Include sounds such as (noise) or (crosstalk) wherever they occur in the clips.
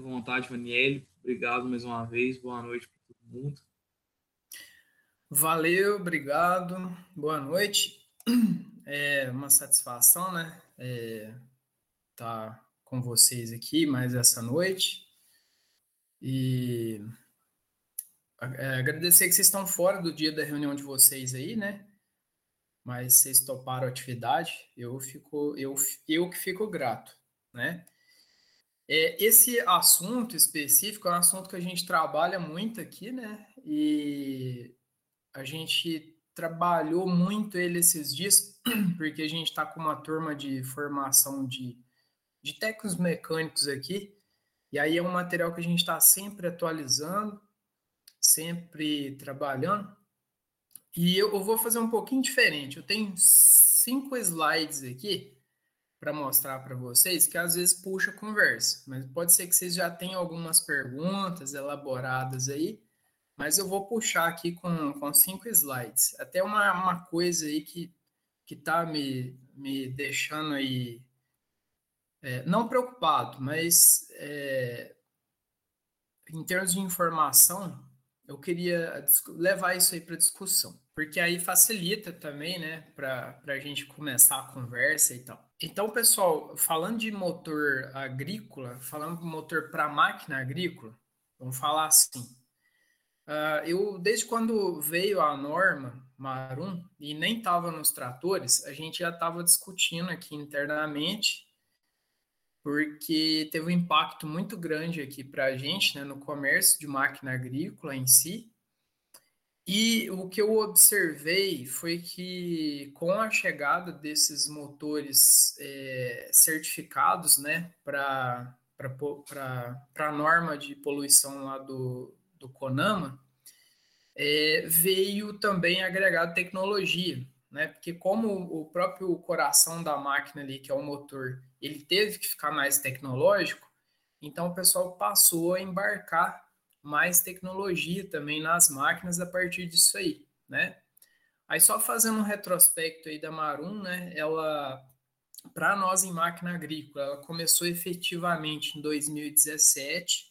à vontade, Vaniel. Obrigado mais uma vez. Boa noite para todo mundo. Valeu, obrigado. Boa noite. É uma satisfação, né? É, tá com vocês aqui mais essa noite. E é, agradecer que vocês estão fora do dia da reunião de vocês aí, né? Mas vocês toparam a atividade, eu fico, eu, eu que fico grato, né? É, esse assunto específico é um assunto que a gente trabalha muito aqui, né? E a gente trabalhou muito ele esses dias, (clears throat) porque a gente está com uma turma de formação de, de técnicos mecânicos aqui, e aí é um material que a gente está sempre atualizando, sempre trabalhando. E eu, eu vou fazer um pouquinho diferente. Eu tenho cinco slides aqui para mostrar para vocês que às vezes puxa conversa, mas pode ser que vocês já tenham algumas perguntas elaboradas aí, mas eu vou puxar aqui com, com cinco slides. Até uma, uma coisa aí que que está me, me deixando aí é, não preocupado, mas é, em termos de informação, eu queria levar isso aí para discussão, porque aí facilita também, né, para a gente começar a conversa e tal. Então, pessoal, falando de motor agrícola, falando de motor para máquina agrícola, vamos falar assim. Uh, eu, desde quando veio a norma Marum, e nem estava nos tratores, a gente já estava discutindo aqui internamente, porque teve um impacto muito grande aqui para a gente, né, no comércio de máquina agrícola em si, e o que eu observei foi que com a chegada desses motores é, certificados, né, para a norma de poluição lá do, do CONAMA, é, veio também agregado tecnologia, né? Porque como o próprio coração da máquina ali, que é o motor, ele teve que ficar mais tecnológico, então o pessoal passou a embarcar mais tecnologia também nas máquinas a partir disso aí, né? Aí só fazendo um retrospecto aí da Marum, né? Ela, para nós em máquina agrícola, ela começou efetivamente em 2017,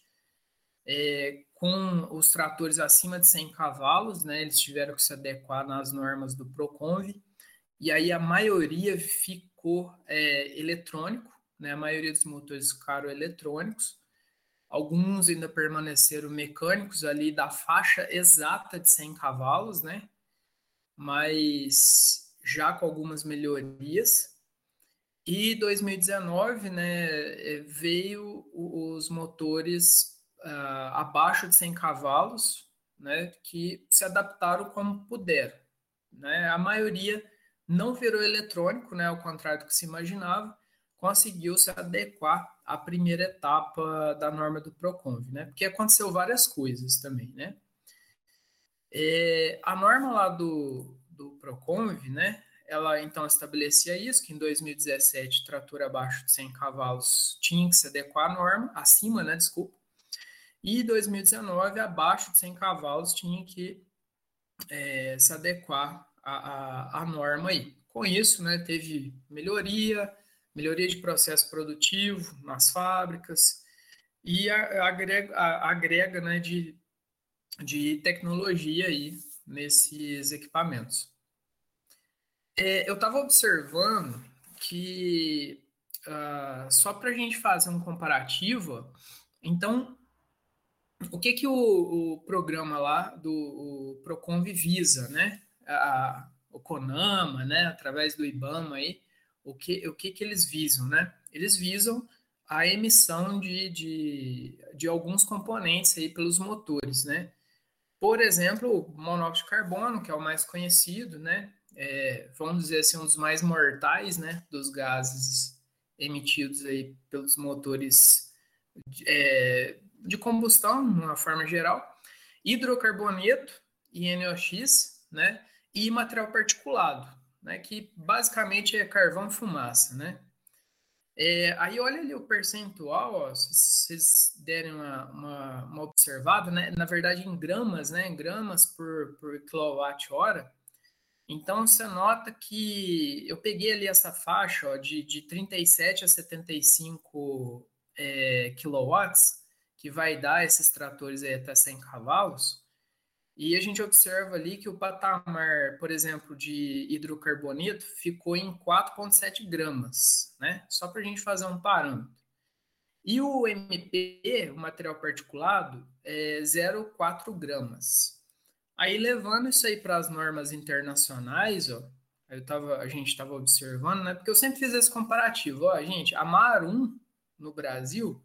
é, com os tratores acima de 100 cavalos, né? Eles tiveram que se adequar nas normas do Proconv, e aí a maioria ficou é, eletrônico, né? A maioria dos motores ficaram eletrônicos, Alguns ainda permaneceram mecânicos ali da faixa exata de 100 cavalos, né? Mas já com algumas melhorias. E 2019, né, é, veio os motores uh, abaixo de 100 cavalos, né, que se adaptaram como puderam. Né? A maioria não virou eletrônico, né, ao contrário do que se imaginava, conseguiu se adequar à primeira etapa da norma do Proconv, né? Porque aconteceu várias coisas também, né? É, a norma lá do, do Proconv, né? Ela então estabelecia isso, que em 2017 trator abaixo de 100 cavalos tinha que se adequar à norma, acima, né? Desculpa. E 2019, abaixo de 100 cavalos, tinha que é, se adequar à, à, à norma aí. Com isso, né, teve melhoria, melhoria de processo produtivo nas fábricas e agrega, agrega né, de, de tecnologia aí nesses equipamentos. É, eu estava observando que, uh, só para a gente fazer um comparativo, então, o que, que o, o programa lá do Proconv visa, né? A, o CONAMA, né, através do IBAMA aí, o que, o que, que eles visam, né? Eles visam a emissão de, de, de alguns componentes aí pelos motores, né? Por exemplo, o monóxido de carbono, que é o mais conhecido, né? É, vamos dizer assim, um dos mais mortais, né? Dos gases emitidos aí pelos motores de, é, de combustão, de uma forma geral. Hidrocarboneto, INOx, né? E material particulado, né, que basicamente é carvão fumaça, né? É, aí olha ali o percentual, ó, se vocês derem uma, uma, uma, observada, né? Na verdade, em gramas, né? Em gramas por, por quilowatt-hora. Então, você nota que eu peguei ali essa faixa ó, de, de 37 a 75 é, quilowatts, que vai dar esses tratores aí até 100 cavalos, e a gente observa ali que o patamar, por exemplo, de hidrocarboneto ficou em 4,7 gramas, né? Só para a gente fazer um parâmetro. E o MP, o material particulado, é 0,4 gramas. Aí, levando isso aí para as normas internacionais, ó, eu tava, a gente estava observando, né? Porque eu sempre fiz esse comparativo. Ó, gente, a Mar 1 no Brasil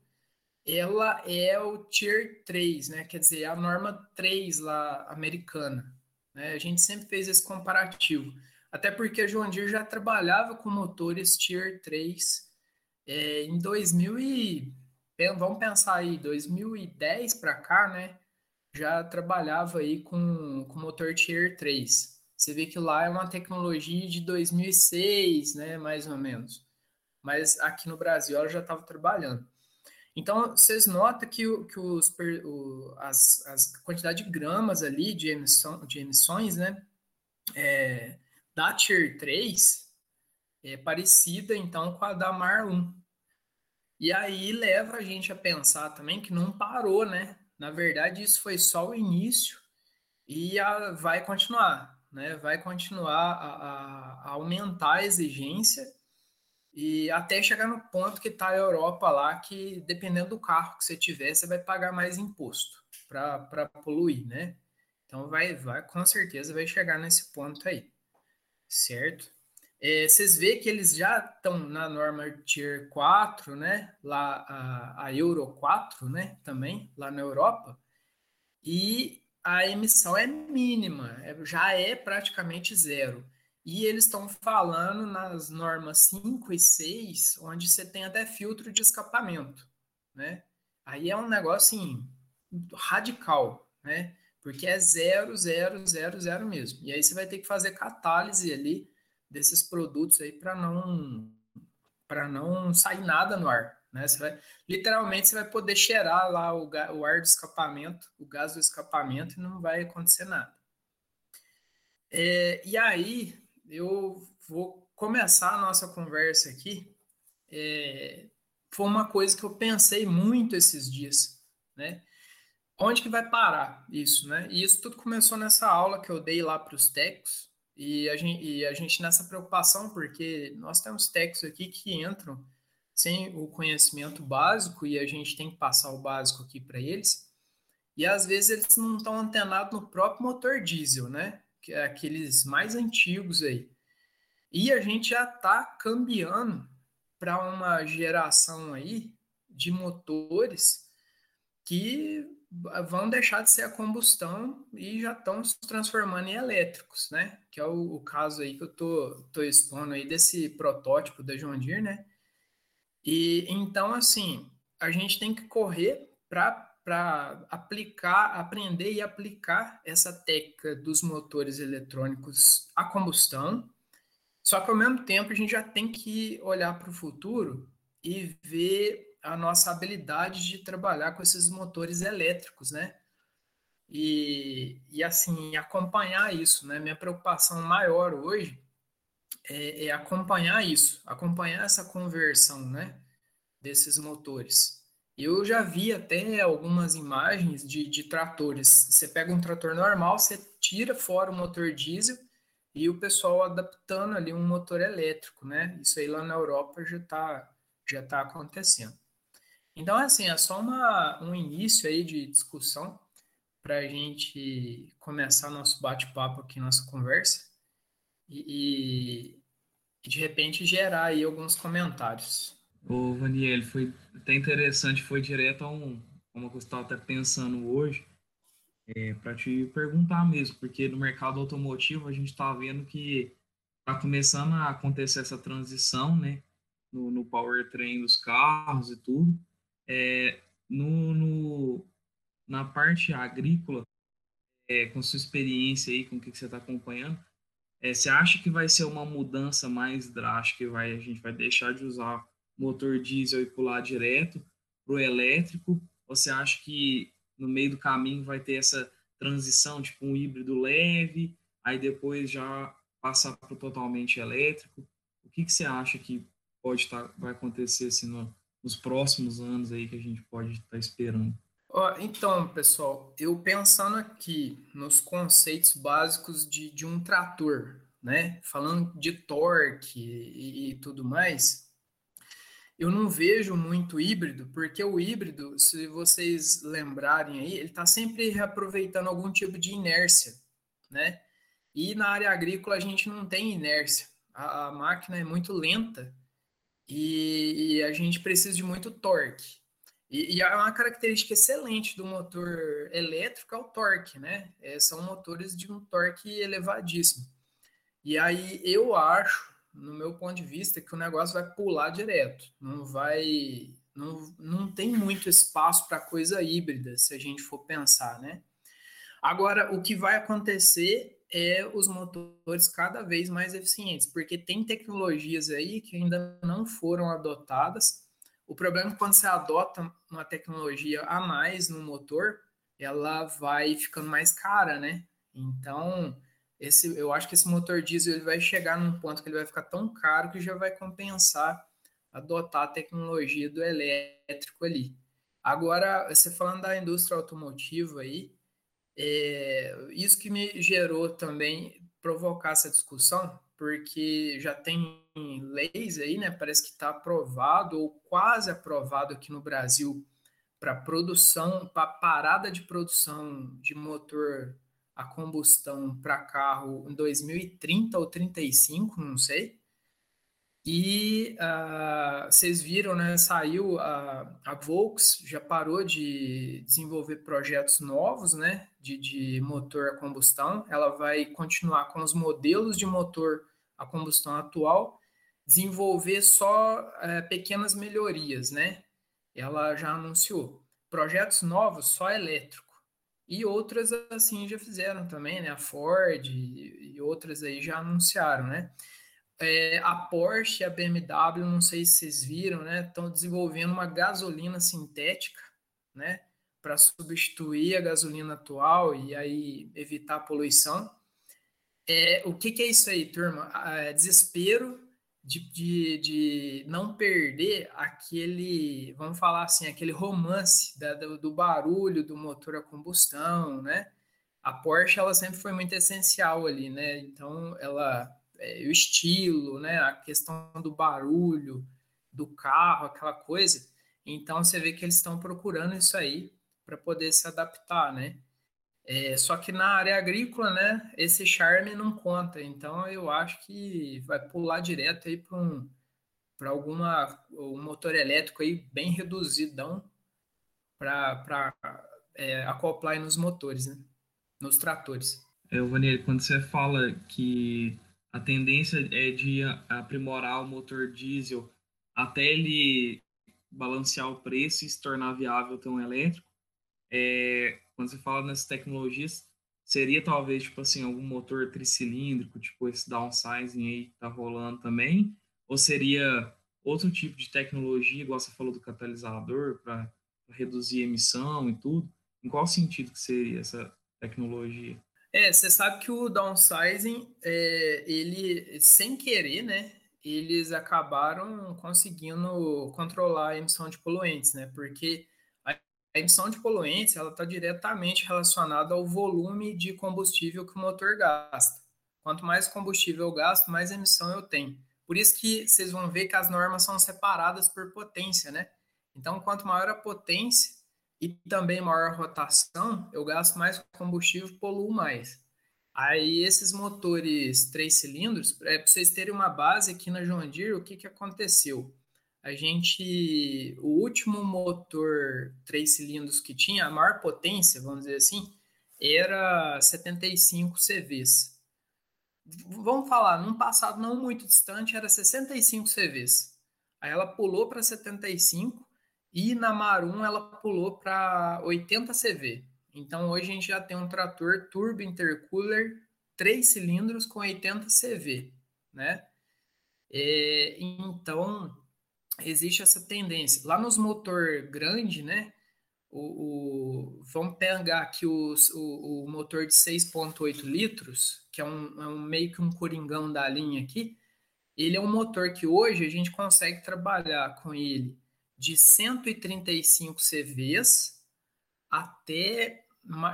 ela é o Tier 3, né? Quer dizer, a norma 3 lá americana. Né? A gente sempre fez esse comparativo. Até porque a João Deere já trabalhava com motores Tier 3 é, em 2000 e... Vamos pensar aí, 2010 para cá, né? Já trabalhava aí com, com motor Tier 3. Você vê que lá é uma tecnologia de 2006, né? Mais ou menos. Mas aqui no Brasil ela já estava trabalhando. Então, vocês notam que, que os, o, as, as quantidade de gramas ali de, emissão, de emissões, né, é, da Tier 3 é parecida, então, com a da Mar 1. E aí leva a gente a pensar também que não parou, né? Na verdade, isso foi só o início e a, vai continuar, né? Vai continuar a, a aumentar a exigência e até chegar no ponto que está a Europa lá, que dependendo do carro que você tiver, você vai pagar mais imposto para poluir, né? Então vai, vai, com certeza vai chegar nesse ponto aí, certo? É, vocês vê que eles já estão na norma Tier 4, né? Lá a, a Euro 4, né? Também, lá na Europa. E a emissão é mínima, é, já é praticamente zero. E eles estão falando nas normas 5 e 6, onde você tem até filtro de escapamento, né? Aí é um negócio assim, radical, né? Porque é zero, zero, zero, zero mesmo. E aí você vai ter que fazer catálise ali desses produtos aí para não para não sair nada no ar, né? Você vai, literalmente você vai poder cheirar lá o, o ar do escapamento, o gás do escapamento e não vai acontecer nada. É, e aí eu vou começar a nossa conversa aqui. É, foi uma coisa que eu pensei muito esses dias, né? Onde que vai parar isso, né? E isso tudo começou nessa aula que eu dei lá para os técnicos e a, gente, e a gente nessa preocupação, porque nós temos técnicos aqui que entram sem o conhecimento básico e a gente tem que passar o básico aqui para eles. E às vezes eles não estão antenados no próprio motor diesel, né? Que é aqueles mais antigos aí. E a gente já está cambiando para uma geração aí de motores que vão deixar de ser a combustão e já estão se transformando em elétricos, né? Que é o, o, caso aí que eu tô, tô expondo aí desse protótipo da John Deere, né? E então, assim, a gente tem que correr para para aplicar, aprender e aplicar essa técnica dos motores eletrônicos a combustão. Só que ao mesmo tempo a gente já tem que olhar para o futuro e ver a nossa habilidade de trabalhar com esses motores elétricos, né? E, e assim, acompanhar isso, né? Minha preocupação maior hoje é, é acompanhar isso, acompanhar essa conversão, né? Desses motores. Eu já vi até algumas imagens de, de tratores. Você pega um trator normal, você tira fora o motor diesel e o pessoal adaptando ali um motor elétrico, né? Isso aí lá na Europa já está já tá acontecendo. Então, assim, é só uma, um início aí de discussão para a gente começar nosso bate-papo aqui, nossa conversa e, e de repente gerar aí alguns comentários. Ô, Vaniel, foi até interessante, foi direto a um, uma coisa que eu estava até pensando hoje, é, para te perguntar mesmo, porque no mercado automotivo a gente está vendo que está começando a acontecer essa transição, né, no, no powertrain dos carros e tudo. É, no, no, na parte agrícola, é, com sua experiência aí, com o que, você está acompanhando, é, você acha que vai ser uma mudança mais drástica, vai, a gente vai deixar de usar motor diesel e pular direto para o elétrico? Você acha que no meio do caminho vai ter essa transição, tipo um híbrido leve, aí depois já passar para o totalmente elétrico? O que, que você acha que pode estar, tá, vai acontecer assim, no, nos próximos anos aí que a gente pode estar tá esperando? Então, pessoal, eu pensando aqui nos conceitos básicos de, de um trator, né? Falando de torque e, e tudo mais, eu não vejo muito híbrido, porque o híbrido, se vocês lembrarem aí, ele está sempre reaproveitando algum tipo de inércia, né? E na área agrícola a gente não tem inércia. A, a máquina é muito lenta e, e, a gente precisa de muito torque. E, e é uma característica excelente do motor elétrico é o torque, né? É, são motores de um torque elevadíssimo. E aí eu acho, no meu ponto de vista, que o negócio vai pular direto. Não vai. Não, não tem muito espaço para coisa híbrida, se a gente for pensar, né? Agora, o que vai acontecer é os motores cada vez mais eficientes, porque tem tecnologias aí que ainda não foram adotadas. O problema é que quando você adota uma tecnologia a mais no motor, ela vai ficando mais cara, né? Então, esse, eu acho que esse motor diesel ele vai chegar num ponto que ele vai ficar tão caro que já vai compensar adotar a tecnologia do elétrico ali. Agora, você falando da indústria automotiva aí, é, isso que me gerou também provocar essa discussão, porque já tem leis aí, né? Parece que está aprovado ou quase aprovado aqui no Brasil para produção, para parada de produção de motor a combustão para carro em 2030 ou 35, não sei. E uh, vocês viram, né? Saiu a, a Volks, já parou de desenvolver projetos novos, né? De, de motor a combustão. Ela vai continuar com os modelos de motor a combustão atual, desenvolver só uh, pequenas melhorias, né? Ela já anunciou projetos novos só elétrico. E outras assim já fizeram também, né? A Ford e, e outras aí já anunciaram, né? É, a Porsche e a BMW, não sei se vocês viram, né? Estão desenvolvendo uma gasolina sintética, né? Para substituir a gasolina atual e aí evitar a poluição. É, o que, que é isso aí, turma? É desespero de, de, de não perder aquele, vamos falar assim, aquele romance da, do, do barulho do motor a combustão, né? A Porsche, ela sempre foi muito essencial ali, né? Então, ela é, o estilo, né, a questão do barulho do carro, aquela coisa. Então você vê que eles estão procurando isso aí para poder se adaptar, né? É, só que na área agrícola, né, esse charme não conta. Então eu acho que vai pular direto aí para um para alguma um motor elétrico aí bem reduzidão para é, acoplar nos motores, né? Nos tratores. É, Vanir, quando você fala que a tendência é de aprimorar o motor diesel até ele balancear o preço e se tornar viável tão elétrico. É, quando você fala nessas tecnologias, seria talvez tipo assim algum motor tricilíndrico, tipo esse downsizing aí que tá rolando também, ou seria outro tipo de tecnologia, igual você falou do catalisador para reduzir emissão e tudo? Em qual sentido que seria essa tecnologia? É, você sabe que o downsizing, é, ele, sem querer, né, eles acabaram conseguindo controlar a emissão de poluentes, né, porque a emissão de poluentes, ela está diretamente relacionada ao volume de combustível que o motor gasta. Quanto mais combustível eu gasto, mais emissão eu tenho. Por isso que vocês vão ver que as normas são separadas por potência, né? Então, quanto maior a potência, e também maior rotação, eu gasto mais combustível, poluo mais. Aí esses motores três cilindros, é, para vocês terem uma base aqui na John Deere, o que, que aconteceu? A gente, o último motor três cilindros que tinha, a maior potência, vamos dizer assim, era 75 CVs. Vamos falar, num passado não muito distante, era 65 CVs. Aí ela pulou para 75 e na Marum ela pulou para 80 CV. Então hoje a gente já tem um trator turbo intercooler, três cilindros com 80 CV, né? É, então existe essa tendência. Lá nos motor grande, né? O, o, vamos pegar aqui o, o, o motor de 6,8 litros, que é um, é um meio que um coringão da linha aqui. Ele é um motor que hoje a gente consegue trabalhar com ele de 135 CVs até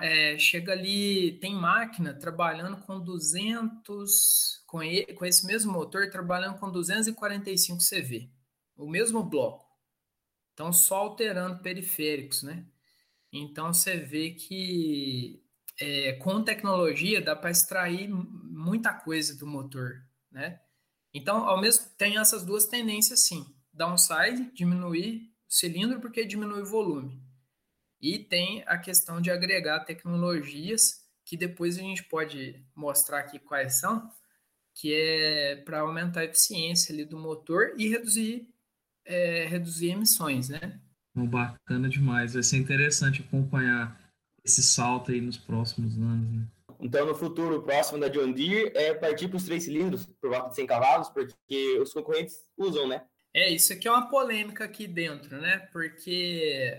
é, chega ali, tem máquina trabalhando com 200, com, ele, com esse mesmo motor, trabalhando com 245 CV, o mesmo bloco. Então, só alterando periféricos, né? Então, você vê que é, com tecnologia dá para extrair muita coisa do motor, né? Então, ao mesmo tem essas duas tendências, sim. Downside, diminuir o cilindro porque diminui o volume. E tem a questão de agregar tecnologias que depois a gente pode mostrar aqui quais são, que é para aumentar a eficiência ali do motor e reduzir, é, reduzir emissões, né? Bacana demais, vai ser interessante acompanhar esse salto aí nos próximos anos, né? Então, no futuro próximo da John Deere, é partir para os três cilindros, por volta de 100 cavalos, porque os concorrentes usam, né? É, isso aqui é uma polêmica aqui dentro, né? Porque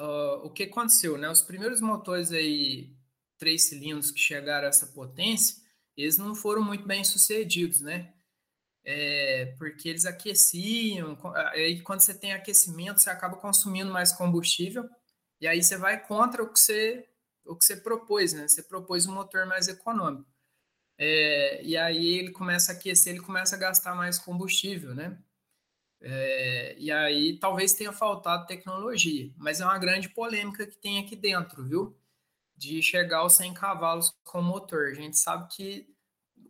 uh, o que aconteceu, né? Os primeiros motores aí, três cilindros que chegaram a essa potência, eles não foram muito bem sucedidos, né? É, porque eles aqueciam, aí quando você tem aquecimento, você acaba consumindo mais combustível, e aí você vai contra o que você, o que você propôs, né? Você propôs um motor mais econômico. É, e aí ele começa a aquecer, ele começa a gastar mais combustível, né? É, e aí talvez tenha faltado tecnologia, mas é uma grande polêmica que tem aqui dentro, viu? De chegar aos 100 cavalos com motor. A gente sabe que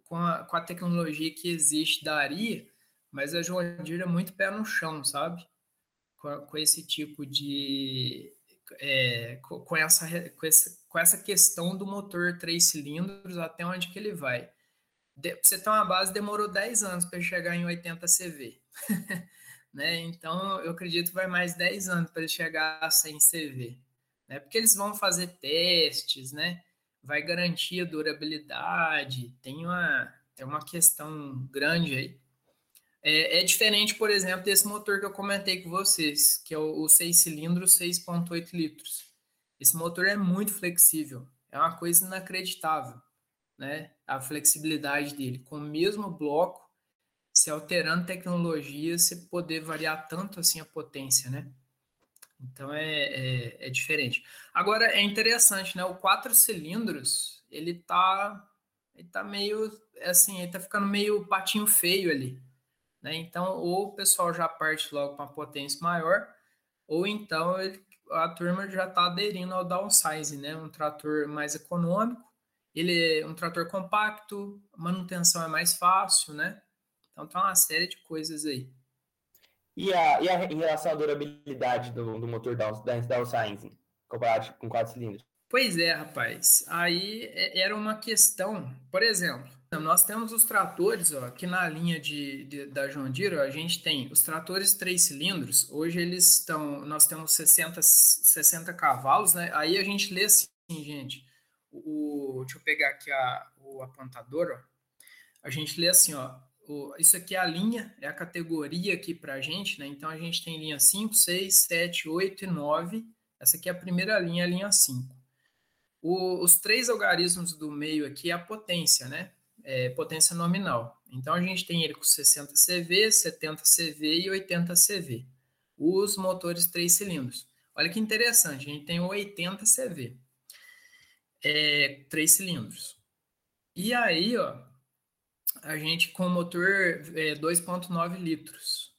com a, com a tecnologia que existe daria, mas a Deere é muito pé no chão, sabe? Com, com esse tipo de. É, com, com, essa, com, essa, com essa questão do motor três cilindros, até onde que ele vai. De, você ter uma base, demorou 10 anos para chegar em 80 CV. (laughs) né? Então, eu acredito que vai mais 10 anos para ele chegar a 100 CV, né? Porque eles vão fazer testes, né? Vai garantir a durabilidade, tem uma, tem uma questão grande aí. É, é diferente, por exemplo, desse motor que eu comentei com vocês, que é o, o 6 cilindros 6.8 litros. Esse motor é muito flexível, é uma coisa inacreditável, né? A flexibilidade dele. Com o mesmo bloco, se alterando tecnologia, você poder variar tanto assim a potência, né? Então é, é, é, diferente. Agora é interessante, né? O quatro cilindros, ele tá, ele tá meio assim, ele tá ficando meio patinho feio ali. Né? Então, ou o pessoal já parte logo uma potência maior, ou então ele, a turma já está aderindo ao downsize, né? Um trator mais econômico, ele é um trator compacto, manutenção é mais fácil, né? Então tem uma série de coisas aí. E, a, e a, em relação à durabilidade do, do motor da, Science, comparado com quatro cilindros? Pois é, rapaz. Aí é, era uma questão, por exemplo, nós temos os tratores, ó, aqui na linha de, de da João Deere, ó, a gente tem os tratores três cilindros, hoje eles estão, nós temos 60, 60 cavalos, né? Aí a gente lê assim, gente, o, deixa eu pegar aqui a, o apontador, ó, a gente lê assim, ó, o, isso aqui é a linha, é a categoria aqui para a gente, né? Então a gente tem linha 5, 6, 7, 8 e 9. Essa aqui é a primeira linha, a linha 5. O, os três algarismos do meio aqui é a potência, né? É, potência nominal. Então a gente tem ele com 60 CV, 70 CV e 80 CV. Os motores três cilindros. Olha que interessante, a gente tem 80 CV. É, três cilindros. E aí, ó, a gente com motor é, 2.9 litros.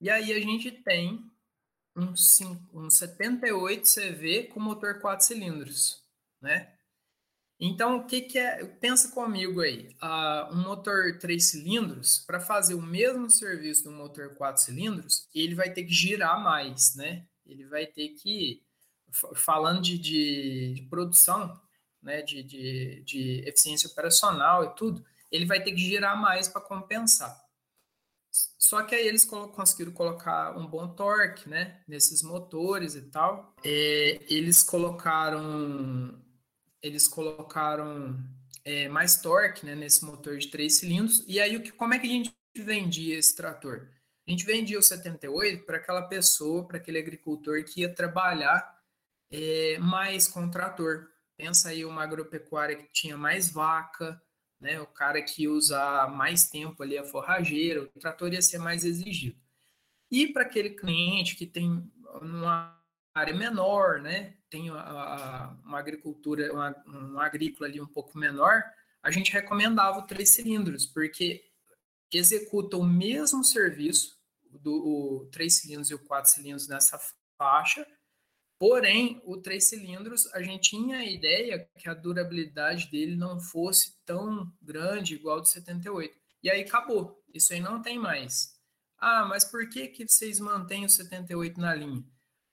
E aí a gente tem um, um 78 CV com motor 4 cilindros, né? Então, o que, que é? Pensa comigo aí. Uh, um motor 3 cilindros, para fazer o mesmo serviço do motor 4 cilindros, ele vai ter que girar mais, né? Ele vai ter que, falando de, de, de produção, né? De, de, de eficiência operacional e tudo, ele vai ter que girar mais para compensar. Só que aí eles conseguiram colocar um bom torque, né, nesses motores e tal. É, eles colocaram, eles colocaram é, mais torque, né, nesse motor de três cilindros. E aí o que, como é que a gente vendia esse trator? A gente vendia o 78 para aquela pessoa, para aquele agricultor que ia trabalhar é, mais com o trator. Pensa aí uma agropecuária que tinha mais vaca, né? O cara que usa mais tempo ali a forrageira, o trator ia ser mais exigido. E para aquele cliente que tem uma área menor, né? Tem a, a, uma agricultura, uma, um agrícola ali um pouco menor, a gente recomendava o três cilindros, porque executa o mesmo serviço do o três cilindros e o quatro cilindros nessa faixa, porém o três cilindros a gente tinha a ideia que a durabilidade dele não fosse tão grande igual do 78. E aí acabou. Isso aí não tem mais. Ah, mas por que que vocês mantêm o 78 na linha?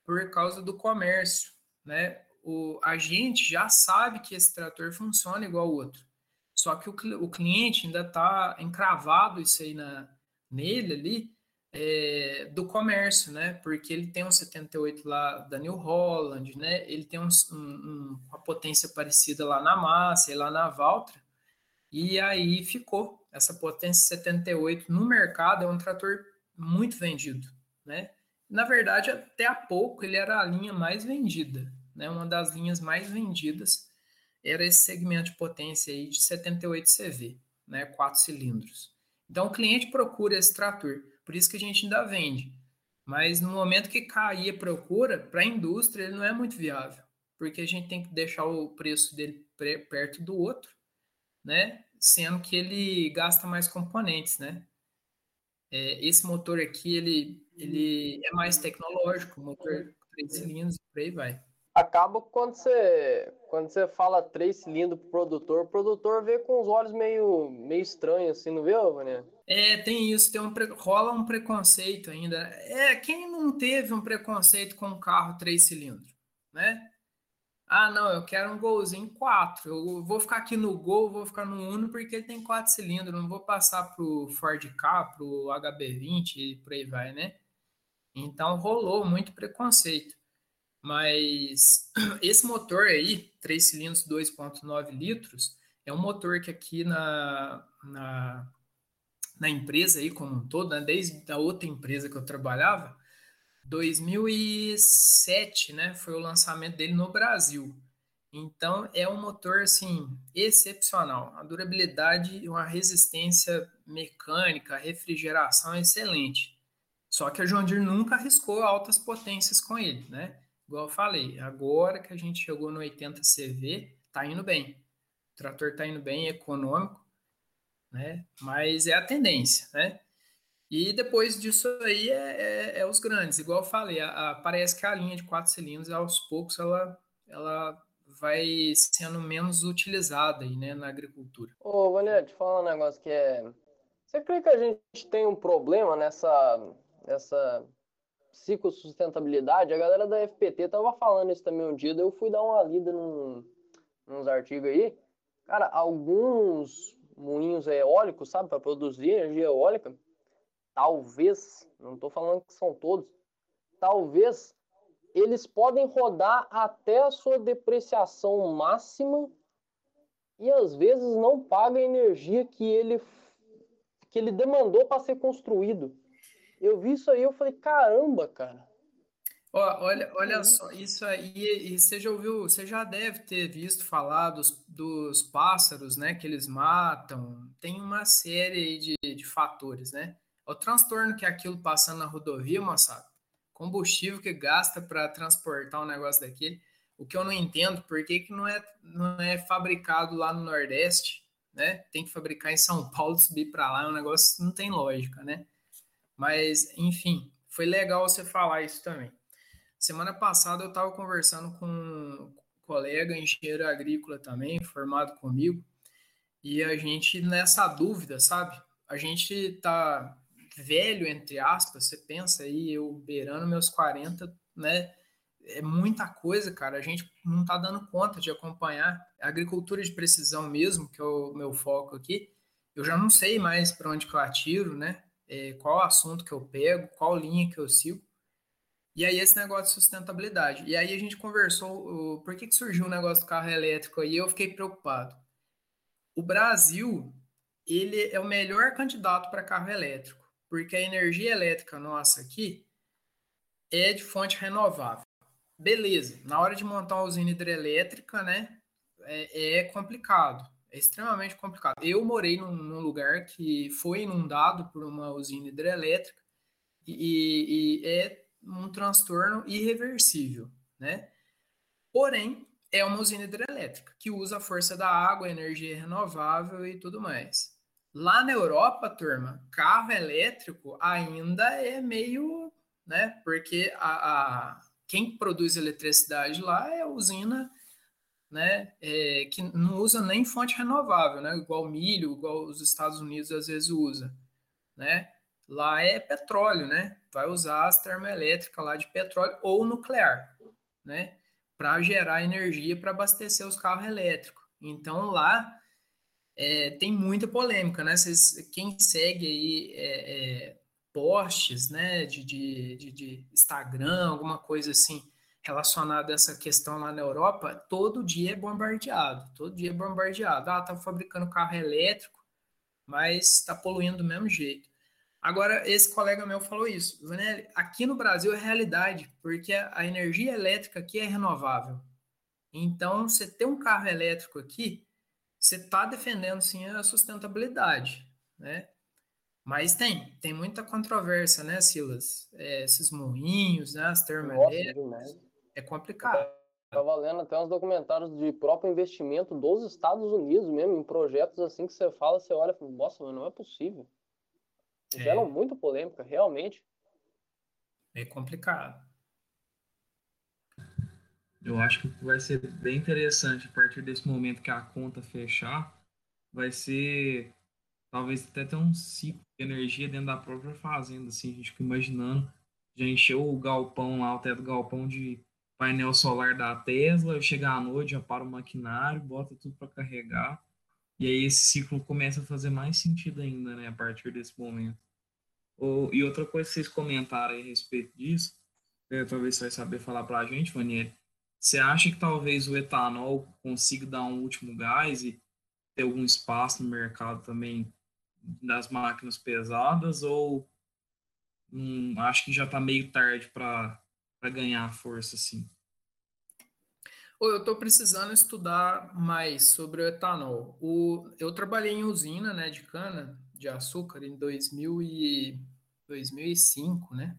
Por causa do comércio, né? O, a gente já sabe que esse trator funciona igual o outro. Só que o, o cliente ainda está encravado isso aí na, nele ali é, do comércio, né? Porque ele tem um 78 lá da New Holland, né? Ele tem um, um, uma potência parecida lá na Massa e lá na Valtra. E aí ficou. Essa potência 78 no mercado é um trator muito vendido, né? Na verdade, até há pouco ele era a linha mais vendida, né? Uma das linhas mais vendidas era esse segmento de potência aí de 78 CV, né? Quatro cilindros. Então o cliente procura esse trator, por isso que a gente ainda vende. Mas no momento que cair a procura, para a indústria ele não é muito viável, porque a gente tem que deixar o preço dele perto do outro, né? Sendo que ele gasta mais componentes, né? É, esse motor aqui, ele, ele é mais tecnológico, motor três cilindros, por aí vai. Acaba quando você, quando você fala três cilindros pro produtor, o produtor vê com os olhos meio, meio estranhos, assim, não vê, Vânia? É, tem isso, tem um, rola um preconceito ainda. É, quem não teve um preconceito com um carro três cilindros, né? Ah, não, eu quero um golzinho 4. Eu vou ficar aqui no Gol, vou ficar no Uno porque ele tem quatro cilindros. Não vou passar pro Ford K, pro HB20 e por aí vai, né? Então rolou muito preconceito. Mas (clears throat) esse motor aí, 3 cilindros, 2,9 litros, é um motor que aqui na, na, na empresa aí como um todo, né? desde a outra empresa que eu trabalhava, 2007, né, foi o lançamento dele no Brasil. Então é um motor assim excepcional, a durabilidade e uma resistência mecânica, refrigeração excelente. Só que a John Deere nunca arriscou altas potências com ele, né? Igual eu falei, agora que a gente chegou no 80 CV, tá indo bem. O trator tá indo bem, econômico, né? Mas é a tendência, né? E depois disso aí é, é, é os grandes. Igual eu falei, a, a, parece que a linha de quatro cilindros, aos poucos, ela, ela vai sendo menos utilizada aí, né, na agricultura. Ô, Vané, te falar um negócio que é... Você crê que a gente tem um problema nessa, nessa psicossustentabilidade? A galera da FPT tava falando isso também um dia, eu fui dar uma lida num, nos artigos aí. Cara, alguns moinhos eólicos, sabe, para produzir energia eólica, talvez, não estou falando que são todos, talvez eles podem rodar até a sua depreciação máxima e às vezes não paga a energia que ele que ele demandou para ser construído. Eu vi isso aí, eu falei, caramba, cara. Olha, olha só, isso aí, e você já ouviu, você já deve ter visto falar dos, dos pássaros, né, que eles matam. Tem uma série de, de fatores, né? o transtorno que é aquilo passando na rodovia, moçada. Combustível que gasta para transportar um negócio daquele. O que eu não entendo, por que, que não, é, não é fabricado lá no Nordeste, né? Tem que fabricar em São Paulo, subir para lá, é um negócio que não tem lógica, né? Mas, enfim, foi legal você falar isso também. Semana passada eu estava conversando com um colega, engenheiro agrícola também, formado comigo, e a gente nessa dúvida, sabe? A gente está velho, entre aspas, você pensa aí, eu beirando meus 40, né? É muita coisa, cara. A gente não tá dando conta de acompanhar. A agricultura de precisão mesmo, que é o meu foco aqui, eu já não sei mais para onde que eu atiro, né? É, qual assunto que eu pego, qual linha que eu sigo. E aí esse negócio de sustentabilidade. E aí a gente conversou, por que, que surgiu o negócio do carro elétrico aí? Eu fiquei preocupado. O Brasil, ele é o melhor candidato para carro elétrico porque a energia elétrica nossa aqui é de fonte renovável. Beleza, na hora de montar uma usina hidrelétrica, né, é, é complicado, é extremamente complicado. Eu morei num, num, lugar que foi inundado por uma usina hidrelétrica e, e, é um transtorno irreversível, né? Porém, é uma usina hidrelétrica que usa a força da água, energia renovável e tudo mais. Lá na Europa, turma, carro elétrico ainda é meio, né? Porque a, a quem produz eletricidade lá é a usina, né? É, que não usa nem fonte renovável, né? Igual milho, igual os Estados Unidos às vezes usa, né? Lá é petróleo, né? Vai usar as termoelétricas lá de petróleo ou nuclear, né? Para gerar energia para abastecer os carros elétricos. Então lá é, tem muita polêmica, né? Vocês, quem segue aí é, é, posts, né, de, de, de, de Instagram, alguma coisa assim relacionada a essa questão lá na Europa, todo dia é bombardeado, todo dia é bombardeado. Ah, tá fabricando carro elétrico, mas está poluindo do mesmo jeito. Agora, esse colega meu falou isso. Vanelli, aqui no Brasil é realidade, porque a energia elétrica aqui é renovável. Então, você ter um carro elétrico aqui, você está defendendo sim a sustentabilidade, né? Mas tem, tem muita controvérsia, né, Silas? É, esses moinhos, né, as termoelétricas, é complicado. Estava lendo até uns documentários de próprio investimento dos Estados Unidos mesmo, em projetos assim que você fala, você olha e fala, nossa, mas não é possível. É. Geram muita polêmica, realmente. É complicado. Eu acho que vai ser bem interessante a partir desse momento que a conta fechar, vai ser talvez até ter um ciclo de energia dentro da própria fazenda, assim, a gente fica imaginando, já encheu o galpão lá, o teto do galpão de painel solar da Tesla, chegar à noite, já para o maquinário, bota tudo para carregar, e aí esse ciclo começa a fazer mais sentido ainda, né, a partir desse momento. Ou, e outra coisa que vocês comentaram a respeito disso, é, talvez você vai saber falar para a gente, Vaniel, você acha que talvez o etanol consiga dar um último gás e ter algum espaço no mercado também das máquinas pesadas ou hum, acho que já está meio tarde para ganhar força assim? Eu estou precisando estudar mais sobre o etanol. O, eu trabalhei em usina né, de cana de açúcar em 2000 e, 2005, né?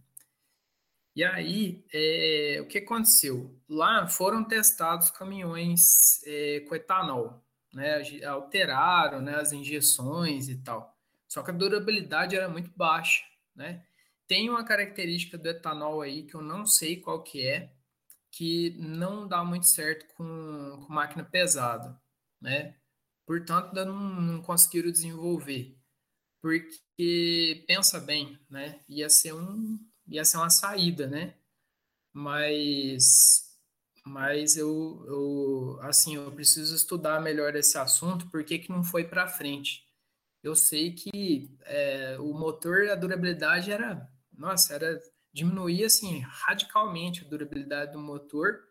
E aí, é, o que aconteceu? Lá foram testados caminhões é, com etanol, né? Alteraram né, as injeções e tal. Só que a durabilidade era muito baixa, né? Tem uma característica do etanol aí que eu não sei qual que é, que não dá muito certo com, com máquina pesada, né? Portanto, ainda não, não conseguiram desenvolver. Porque, pensa bem, né? Ia ser um, ia ser uma saída, né? Mas, mas eu, eu, assim, eu preciso estudar melhor esse assunto, porque que não foi para frente. Eu sei que é, o motor, a durabilidade era, nossa, era diminuía assim radicalmente a durabilidade do motor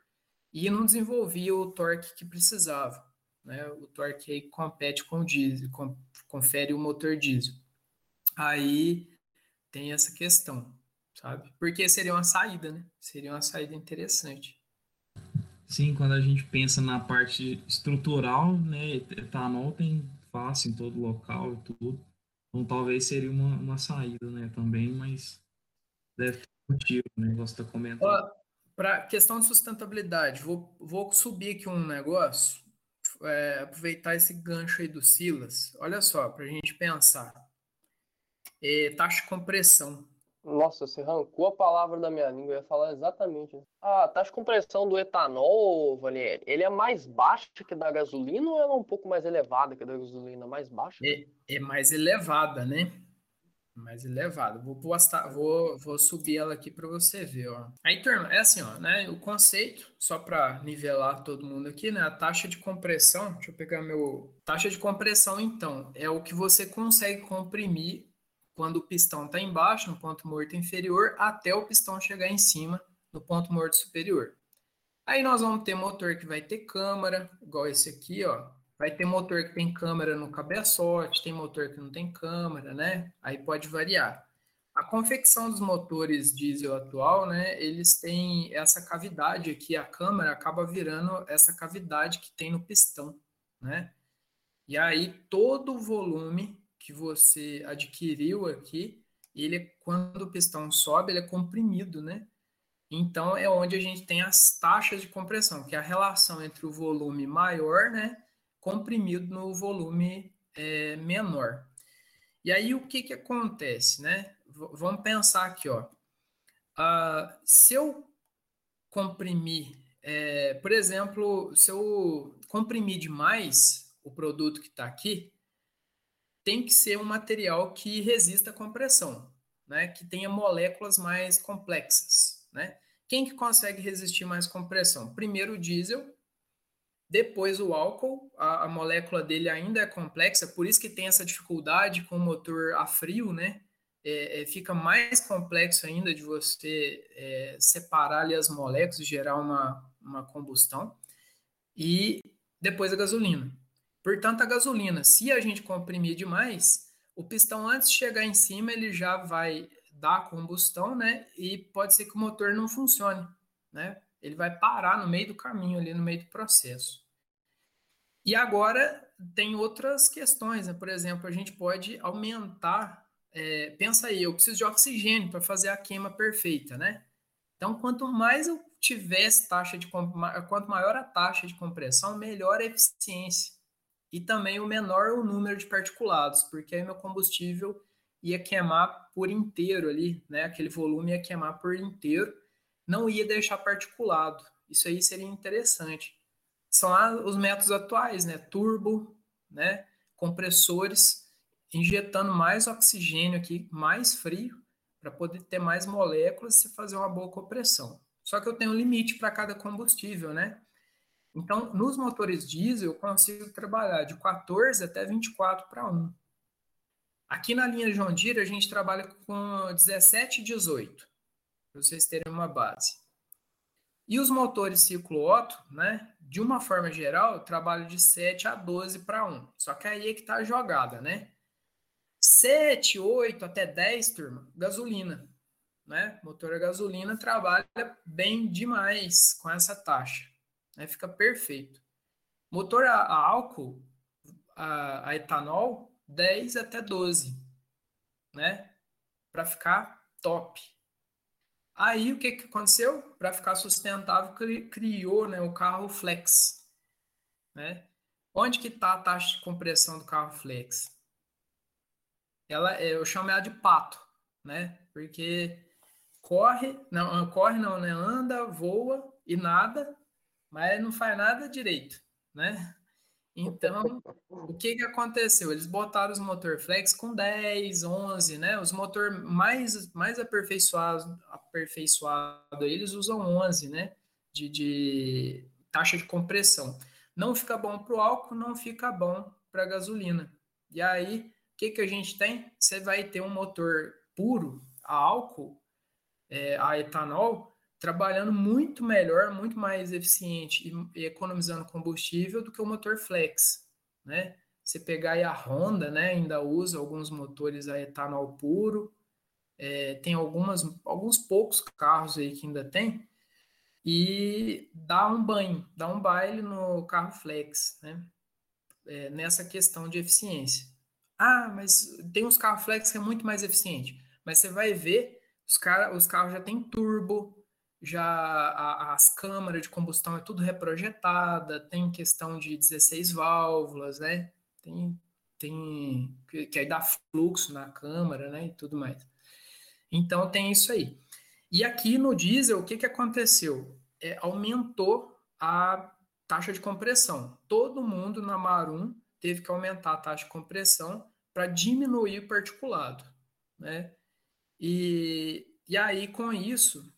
e não desenvolvia o torque que precisava, né? O torque aí compete com o diesel, com, confere o motor diesel. Aí tem essa questão sabe? Porque seria uma saída, né? Seria uma saída interessante. Sim, quando a gente pensa na parte estrutural, né? Etanol tem fácil em todo local e tudo. Então talvez seria uma, uma saída, né? Também, mas deve motivo, né? Você está comentando. Para questão de sustentabilidade, vou, vou subir aqui um negócio, é, aproveitar esse gancho aí do Silas. Olha só, para a gente pensar. É, taxa de compressão. Nossa, você arrancou a palavra da minha língua, eu ia falar exatamente. A taxa de compressão do etanol, Vanieri, ele é mais baixo que da gasolina ou ela é um pouco mais elevada que da gasolina? Mais baixa? É, é mais elevada, né? Mais elevada. Vou postar, vou, vou subir ela aqui para você ver, ó. Aí, turma, é assim, ó, né? O conceito, só para nivelar todo mundo aqui, né? A taxa de compressão, deixa eu pegar meu. Taxa de compressão, então, é o que você consegue comprimir quando o pistão está embaixo, no ponto morto inferior, até o pistão chegar em cima, no ponto morto superior. Aí nós vamos ter motor que vai ter câmara, igual esse aqui, ó. Vai ter motor que tem câmera no cabeçote, tem motor que não tem câmera, né? Aí pode variar. A confecção dos motores diesel atual, né, eles têm essa cavidade aqui, a câmera acaba virando essa cavidade que tem no pistão, né? E aí todo o volume que você adquiriu aqui, ele quando o pistão sobe, ele é comprimido, né? Então, é onde a gente tem as taxas de compressão, que é a relação entre o volume maior, né, comprimido no volume é, menor. E aí, o que, que acontece, né? V vamos pensar aqui, ó. Uh, se eu comprimir, é, por exemplo, se eu comprimir demais o produto que está aqui, tem que ser um material que resista à compressão, né? Que tenha moléculas mais complexas, né? Quem que consegue resistir mais compressão? Primeiro o diesel, depois o álcool, a, a, molécula dele ainda é complexa, por isso que tem essa dificuldade com o motor a frio, né? É, é, fica mais complexo ainda de você é, separar ali as moléculas e gerar uma, uma combustão. E depois a gasolina. Portanto, a gasolina, se a gente comprimir demais, o pistão antes de chegar em cima, ele já vai dar combustão, né? E pode ser que o motor não funcione, né? Ele vai parar no meio do caminho ali, no meio do processo. E agora tem outras questões, né? Por exemplo, a gente pode aumentar. É, pensa aí, eu preciso de oxigênio para fazer a queima perfeita, né? Então, quanto mais eu tivesse taxa de quanto maior a taxa de compressão, melhor a eficiência e também o menor o número de particulados, porque aí meu combustível ia queimar por inteiro ali, né? Aquele volume ia queimar por inteiro, não ia deixar particulado. Isso aí seria interessante. São os métodos atuais, né? Turbo, né? Compressores, injetando mais oxigênio aqui, mais frio, para poder ter mais moléculas e fazer uma boa compressão. Só que eu tenho um limite para cada combustível, né? Então, nos motores diesel, eu consigo trabalhar de 14 até 24 para 1. Aqui na linha John Deere, a gente trabalha com 17 e 18, para vocês terem uma base. E os motores ciclo Otto, né, de uma forma geral, trabalham de 7 a 12 para 1. Só que aí é que está a jogada, né? 7, 8 até 10, turma, gasolina. Né? Motor a gasolina trabalha bem demais com essa taxa. Né? Fica perfeito. Motor a, a álcool, a, a, etanol, 10 até 12, né? Para ficar top. Aí o que, que aconteceu? Para ficar sustentável, criou né, o carro flex. Né? Onde que está a taxa de compressão do carro flex? Ela, eu chamo ela de pato, né? Porque corre, não, corre não, né? Anda, voa e nada, mas não faz nada direito, né? Então, o que, que aconteceu? Eles botaram os motor flex com 10, 11, né? Os motor mais, mais aperfeiçoados, aperfeiçoado, eles usam 11, né? De, de taxa de compressão. Não fica bom para o álcool, não fica bom para a gasolina. E aí, o que, que a gente tem? Você vai ter um motor puro a álcool, é, a etanol, trabalhando muito melhor, muito mais eficiente e, economizando combustível do que o motor flex, né? Você pegar aí a Honda, né, ainda usa alguns motores a etanol puro, é, tem algumas, alguns poucos carros aí que ainda tem, e dá um banho, dá um baile no carro flex, né? É, nessa questão de eficiência. Ah, mas tem uns carros flex que é muito mais eficiente, mas você vai ver, os, os carros já tem turbo, já a, as câmaras de combustão é tudo reprojetada, tem questão de 16 válvulas, né? Tem, tem que, que aí dá fluxo na câmara, né? E tudo mais. Então tem isso aí. E aqui no diesel, o que, que aconteceu? É, aumentou a taxa de compressão. Todo mundo na Marum teve que aumentar a taxa de compressão para diminuir o particulado, né? E, e aí, com isso,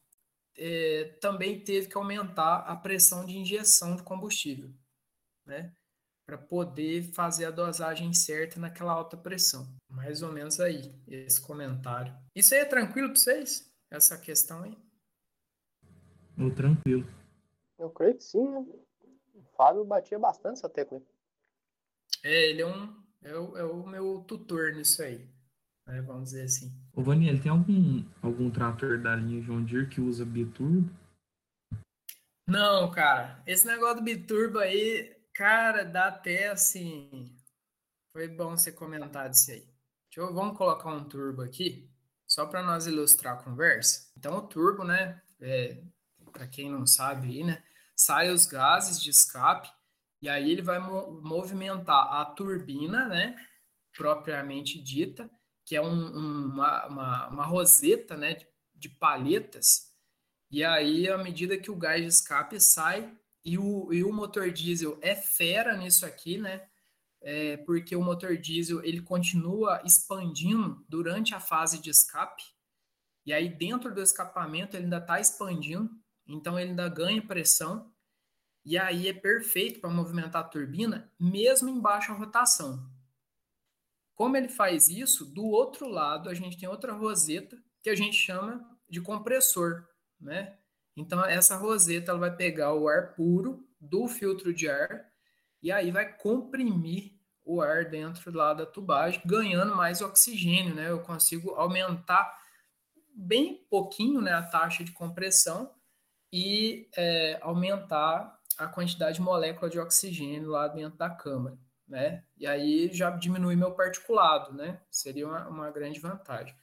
é, também teve que aumentar a pressão de injeção de combustível, né? Para poder fazer a dosagem certa naquela alta pressão. Mais ou menos aí, esse comentário. Isso aí é tranquilo para vocês? Essa questão aí? Oh, tranquilo. Eu creio que sim, né? O Fábio batia bastante essa tecla. É, ele é um. É o, é o meu tutor nisso aí né, vamos dizer assim. Ô, Vaniel, tem algum, algum trator da linha John Deere que usa biturbo? Não, cara. Esse negócio do biturbo aí, cara, dá até assim. Foi bom você comentar disso aí. Deixa eu, vamos colocar um turbo aqui, só para nós ilustrar a conversa. Então, o turbo, né? é, para quem não sabe aí, né? Sai os gases de escape e aí ele vai mo movimentar a turbina, né? Propriamente dita, que é um, um, uma, uma, uma, roseta, né? De, de palhetas. E aí, à medida que o gás de escape sai, e o, e o motor diesel é fera nisso aqui, né? É porque o motor diesel ele continua expandindo durante a fase de escape. E aí, dentro do escapamento, ele ainda está expandindo. Então, ele ainda ganha pressão. E aí, é perfeito para movimentar a turbina, mesmo em baixa rotação. Como ele faz isso, do outro lado, a gente tem outra roseta que a gente chama de compressor, né? Então, essa roseta ela vai pegar o ar puro do filtro de ar e aí vai comprimir o ar dentro lá da tubagem, ganhando mais oxigênio, né? Eu consigo aumentar bem pouquinho né, a taxa de compressão e é, aumentar a quantidade de molécula de oxigênio lá dentro da câmara, né? E aí já diminui meu particulado, né? Seria uma, uma grande vantagem.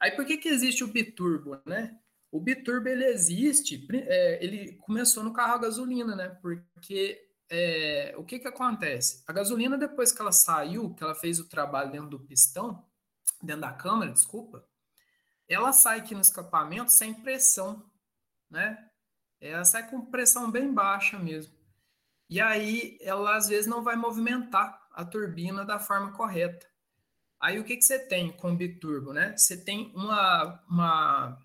Aí por que, que existe o biturbo, né? O biturbo ele existe, é, ele começou no carro a gasolina, né? Porque é, o que que acontece? A gasolina depois que ela saiu, que ela fez o trabalho dentro do pistão, dentro da câmara, desculpa, ela sai aqui no escapamento sem pressão, né? Ela sai com pressão bem baixa mesmo. E aí ela às vezes não vai movimentar a turbina da forma correta. Aí o que, que você tem com o biturbo, né? Você tem uma, uma,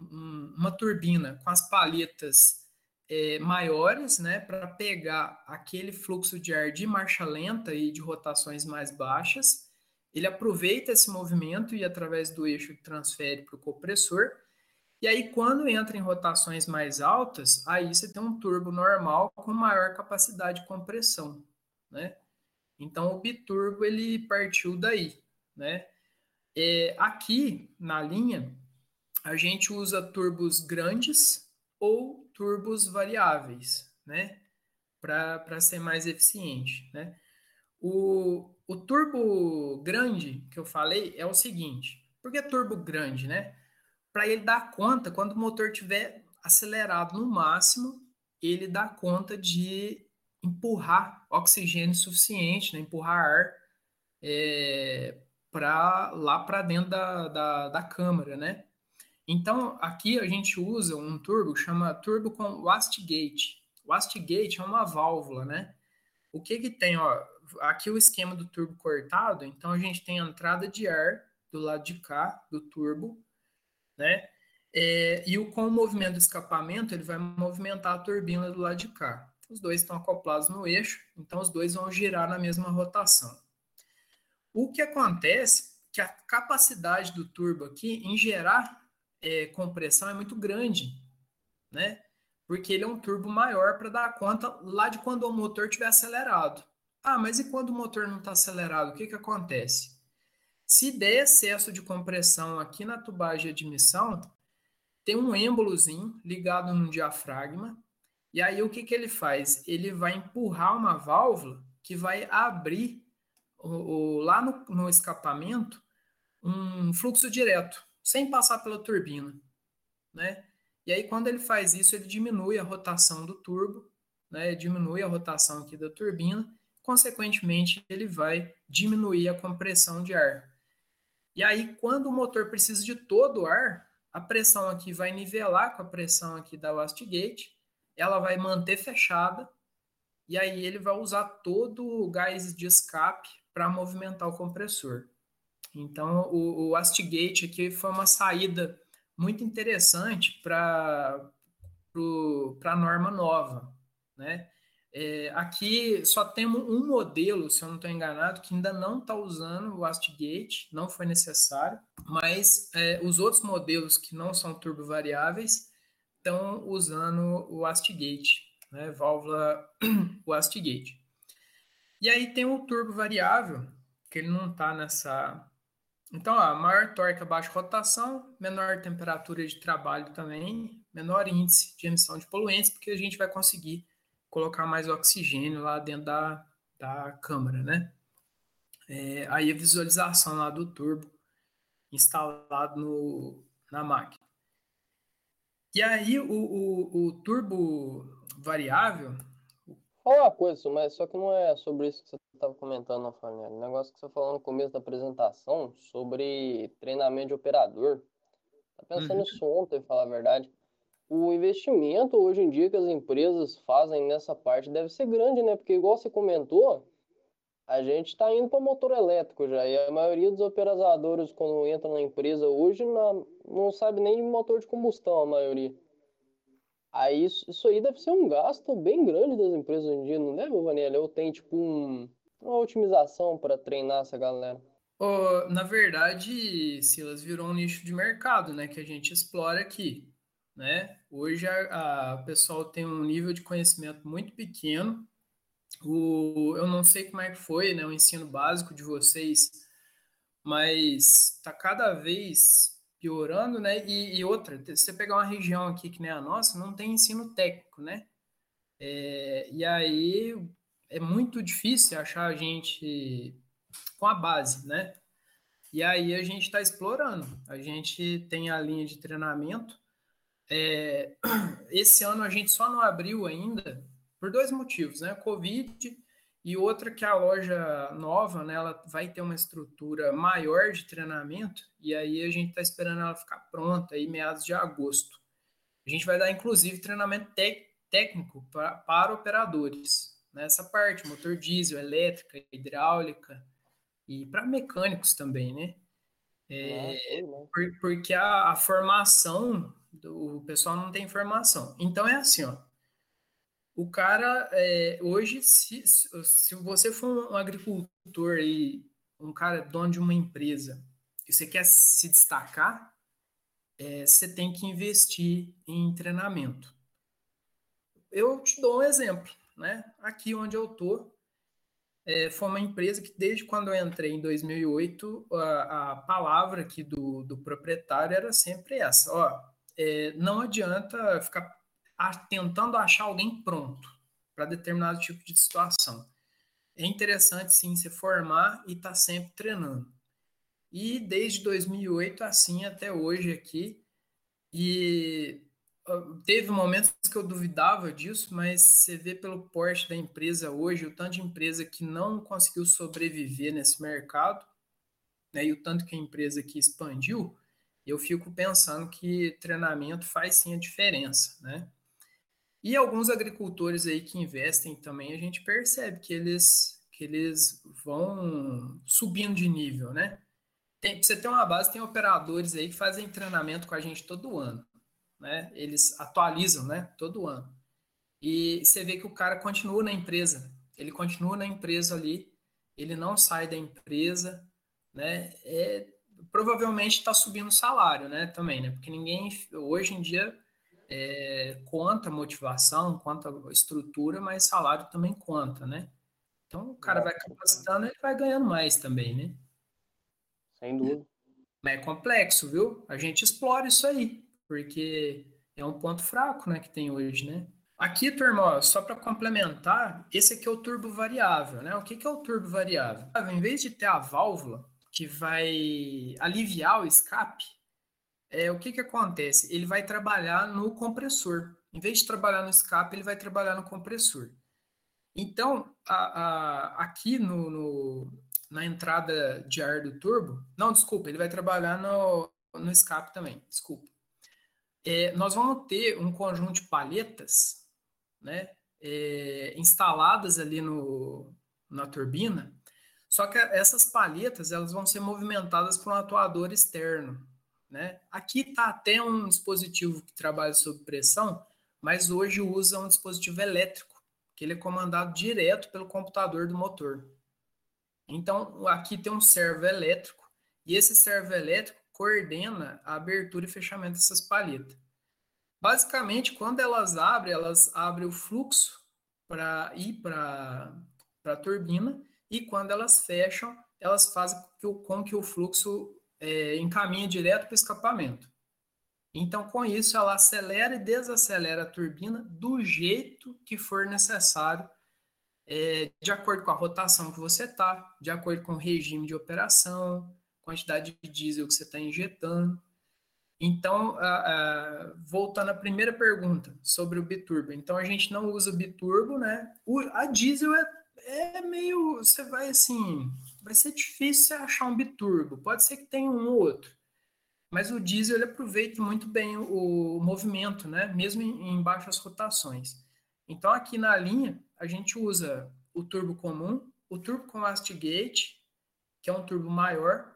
uma turbina com as paletas é, maiores, né? Para pegar aquele fluxo de ar de marcha lenta e de rotações mais baixas. Ele aproveita esse movimento e através do eixo transfere para o compressor. E aí, quando entra em rotações mais altas, aí você tem um turbo normal com maior capacidade de compressão, né? Então, o biturbo ele partiu daí, né? É, aqui na linha, a gente usa turbos grandes ou turbos variáveis, né? Para ser mais eficiente, né? O, o turbo grande que eu falei é o seguinte: por que turbo grande, né? Para ele dar conta, quando o motor estiver acelerado no máximo, ele dá conta de empurrar oxigênio suficiente, né? empurrar ar é, para lá para dentro da, da, da câmara, né? Então, aqui a gente usa um turbo chama turbo com wastegate. Wastegate é uma válvula, né? O que que tem, ó, aqui o esquema do turbo cortado, então a gente tem a entrada de ar do lado de cá do turbo, né? É, e o, com o movimento do escapamento, ele vai movimentar a turbina do lado de cá. Os dois estão acoplados no eixo, então os dois vão girar na mesma rotação. O que acontece que a capacidade do turbo aqui em gerar é, compressão é muito grande, né? Porque ele é um turbo maior para dar conta lá de quando o motor estiver acelerado. Ah, mas e quando o motor não está acelerado, o que, que acontece? Se der excesso de compressão aqui na tubagem de admissão, tem um êmbolozinho ligado no diafragma, e aí o que, que ele faz? Ele vai empurrar uma válvula que vai abrir o, o, lá no, no escapamento um fluxo direto, sem passar pela turbina, né? E aí quando ele faz isso, ele diminui a rotação do turbo, né? Diminui a rotação aqui da turbina, consequentemente ele vai diminuir a compressão de ar. E aí quando o motor precisa de todo o ar, a pressão aqui vai nivelar com a pressão aqui da wastegate, ela vai manter fechada e aí ele vai usar todo o gás de escape para movimentar o compressor. Então, o, o Astigate aqui foi uma saída muito interessante para a norma nova, né? É, aqui só temos um modelo, se eu não estou enganado, que ainda não está usando o Astigate, não foi necessário, mas é, os outros modelos que não são turbo variáveis estão usando o Astigate, né? válvula (clears throat) o Astigate. E aí tem o turbo variável, que ele não está nessa. Então, ó, maior torque a baixa rotação, menor temperatura de trabalho também, menor índice de emissão de poluentes, porque a gente vai conseguir colocar mais oxigênio lá dentro da, da câmara, né? É, aí a visualização lá do turbo instalado no, na máquina. E aí, o, o, o turbo variável. Fala uma coisa, mas só que não é sobre isso que você estava comentando, não. O negócio que você falou no começo da apresentação sobre treinamento de operador. Tá pensando uhum. nisso ontem, falar a verdade. O investimento hoje em dia que as empresas fazem nessa parte deve ser grande, né? Porque, igual você comentou, a gente está indo para motor elétrico já. E a maioria dos operadores, quando entram na empresa hoje, não, não sabe nem de motor de combustão, a maioria. Aí isso, isso aí deve ser um gasto bem grande das empresas hoje em dia, não deve, Vanilla? Eu tenho, tipo, um, uma otimização para treinar essa galera. Oh, na verdade, Silas, virou um nicho de mercado, né? Que a gente explora aqui. Né? Hoje a, a pessoal tem um nível de conhecimento muito pequeno o, eu não sei como é que foi né, o ensino básico de vocês, mas está cada vez piorando, né? E, e, outra, você pegar uma região aqui que nem a nossa, não tem ensino técnico, né? É, e aí é muito difícil achar a gente com a base, né? E aí a gente está explorando. A gente tem a linha de treinamento. É, (clears throat) esse ano a gente só não abriu ainda por dois motivos, né? Covid e outra que a loja nova, né, ela vai ter uma estrutura maior de treinamento e aí a gente está esperando ela ficar pronta aí meados de agosto. A gente vai dar inclusive treinamento técnico pra, para operadores nessa né? parte, motor diesel, elétrica, hidráulica e para mecânicos também, né? É, por, porque a, a formação o pessoal não tem formação. Então é assim, ó o cara, é, hoje, se, se você for um agricultor e um cara dono de uma empresa e você quer se destacar, é, você tem que investir em treinamento. Eu te dou um exemplo, né? Aqui onde eu tô, é, foi uma empresa que desde quando eu entrei em 2008, a, a palavra aqui do, do proprietário era sempre essa, ó, é, não adianta ficar tentando achar alguém pronto para determinado tipo de situação. É interessante sim se formar e estar tá sempre treinando. E desde 2008 assim até hoje aqui e teve momentos que eu duvidava disso, mas você vê pelo porte da empresa hoje, o tanto de empresa que não conseguiu sobreviver nesse mercado, né, e o tanto que a empresa aqui expandiu, eu fico pensando que treinamento faz sim a diferença, né? E alguns agricultores aí que investem também, a gente percebe que eles, que eles vão subindo de nível, né? Tem, pra você ter uma base, tem operadores aí que fazem treinamento com a gente todo ano, né? Eles atualizam, né? Todo ano. E você vê que o cara continua na empresa, ele continua na empresa ali, ele não sai da empresa, né? É, provavelmente está subindo o salário, né? Também, né? Porque ninguém, hoje em dia, é, conta motivação, conta estrutura, mas salário também conta, né? Então o cara vai capacitando, ele vai ganhando mais também, né? Sem dúvida. Mas é complexo, viu? A gente explora isso aí, porque é um ponto fraco, né, que tem hoje, né? Aqui, turma, só para complementar, esse aqui é o turbo variável, né? O que, que é o turbo variável? Em vez de ter a válvula que vai aliviar o escape, é, o que, que acontece? Ele vai trabalhar no compressor. Em vez de trabalhar no escape, ele vai trabalhar no compressor. Então, a, a, aqui no, no, na entrada de ar do turbo, não, desculpa, ele vai trabalhar no, no escape também, desculpa. É, nós vamos ter um conjunto de palhetas né, é, instaladas ali no, na turbina, só que essas palhetas elas vão ser movimentadas por um atuador externo. Né? Aqui está até um dispositivo que trabalha sob pressão, mas hoje usa um dispositivo elétrico, que ele é comandado direto pelo computador do motor. Então, aqui tem um servo elétrico, e esse servo elétrico coordena a abertura e fechamento dessas palhetas. Basicamente, quando elas abrem, elas abrem o fluxo para ir para a turbina, e quando elas fecham, elas fazem com que o fluxo é, encaminha direto para o escapamento. Então, com isso, ela acelera e desacelera a turbina do jeito que for necessário, é, de acordo com a rotação que você está, de acordo com o regime de operação, quantidade de diesel que você está injetando. Então, voltando à primeira pergunta sobre o biturbo. Então, a gente não usa biturbo, né? O, a diesel é, é meio. Você vai assim. Vai ser difícil achar um biturbo. Pode ser que tenha um ou outro. Mas o diesel ele aproveita muito bem o, o movimento, né? Mesmo em, em baixas rotações. Então, aqui na linha, a gente usa o turbo comum, o turbo com Astigate, que é um turbo maior,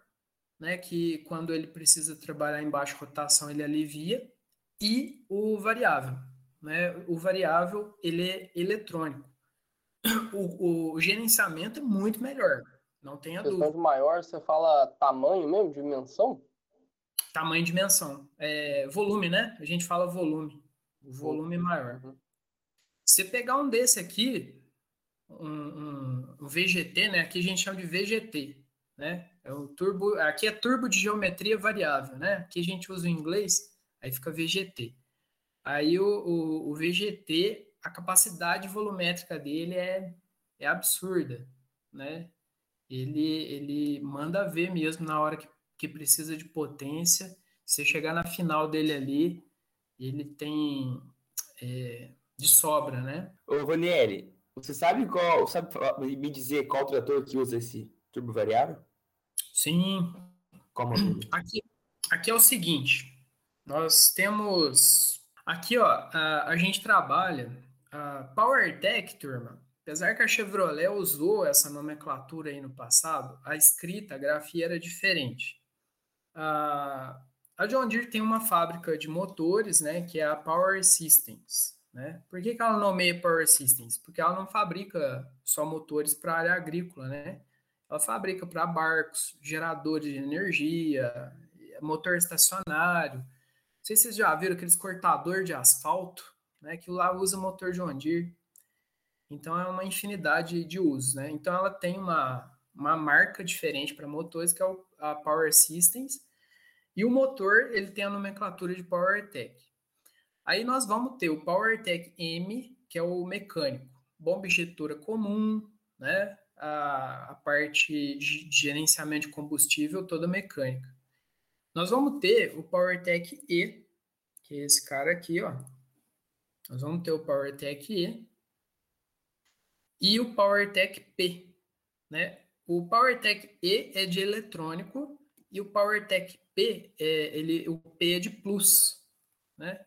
né, que quando ele precisa trabalhar em baixa rotação ele alivia, e o variável. Né? O variável ele é eletrônico. O, o gerenciamento é muito melhor, não tenha Questão dúvida. de maior, você fala tamanho mesmo, dimensão? Tamanho e dimensão. É, volume, né? A gente fala volume. O volume uhum. maior. Você pegar um desse aqui, um, um, um, VGT, né? Aqui a gente chama de VGT, né? É o turbo, aqui é turbo de geometria variável, né? Aqui a gente usa o inglês, aí fica VGT. Aí o, o, o VGT, a capacidade volumétrica dele é, é absurda, né? Ele, ele manda ver mesmo na hora que, que precisa de potência. Você chegar na final dele ali, ele tem é, de sobra, né? Ô, Ronieri, você sabe qual, sabe me dizer qual trator que usa esse turbo variável? Sim. Como aqui, aqui é o seguinte, nós temos aqui, ó, a, a gente trabalha a PowerTech, turma. Apesar que a Chevrolet usou essa nomenclatura aí no passado, a escrita, a grafia era diferente. A, a John Deere tem uma fábrica de motores, né, que é a Power Systems. Né? Por que, que ela nomeia Power Systems? Porque ela não fabrica só motores para a área agrícola, né? Ela fabrica para barcos, geradores de energia, motor estacionário. Não sei se vocês já viram aqueles cortador de asfalto, né? Que lá usa motor John Deere. Então é uma infinidade de usos, né? Então ela tem uma, uma marca diferente para motores que é a Power Systems. E o motor ele tem a nomenclatura de PowerTech. Aí nós vamos ter o PowerTech M, que é o mecânico, bomba injetora comum, né? a, a parte de gerenciamento de combustível toda mecânica. Nós vamos ter o PowerTech E, que é esse cara aqui, ó. Nós vamos ter o PowerTech E e o PowerTech P, né? O PowerTech E é de eletrônico e o PowerTech P é ele o P é de plus, né?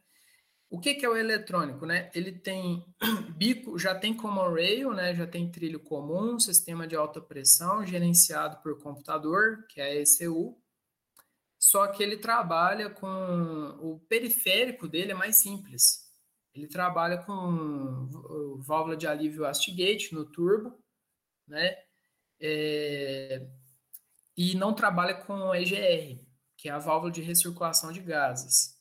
O que, que, é o eletrônico, né? Ele tem (clears throat) bico, já tem common rail, né? Já tem trilho comum, sistema de alta pressão gerenciado por computador, que é a ECU. Só que ele trabalha com o periférico dele é mais simples. Ele trabalha com válvula de alívio Astigate no turbo, né? É, e não trabalha com EGR, que é a válvula de recirculação de gases.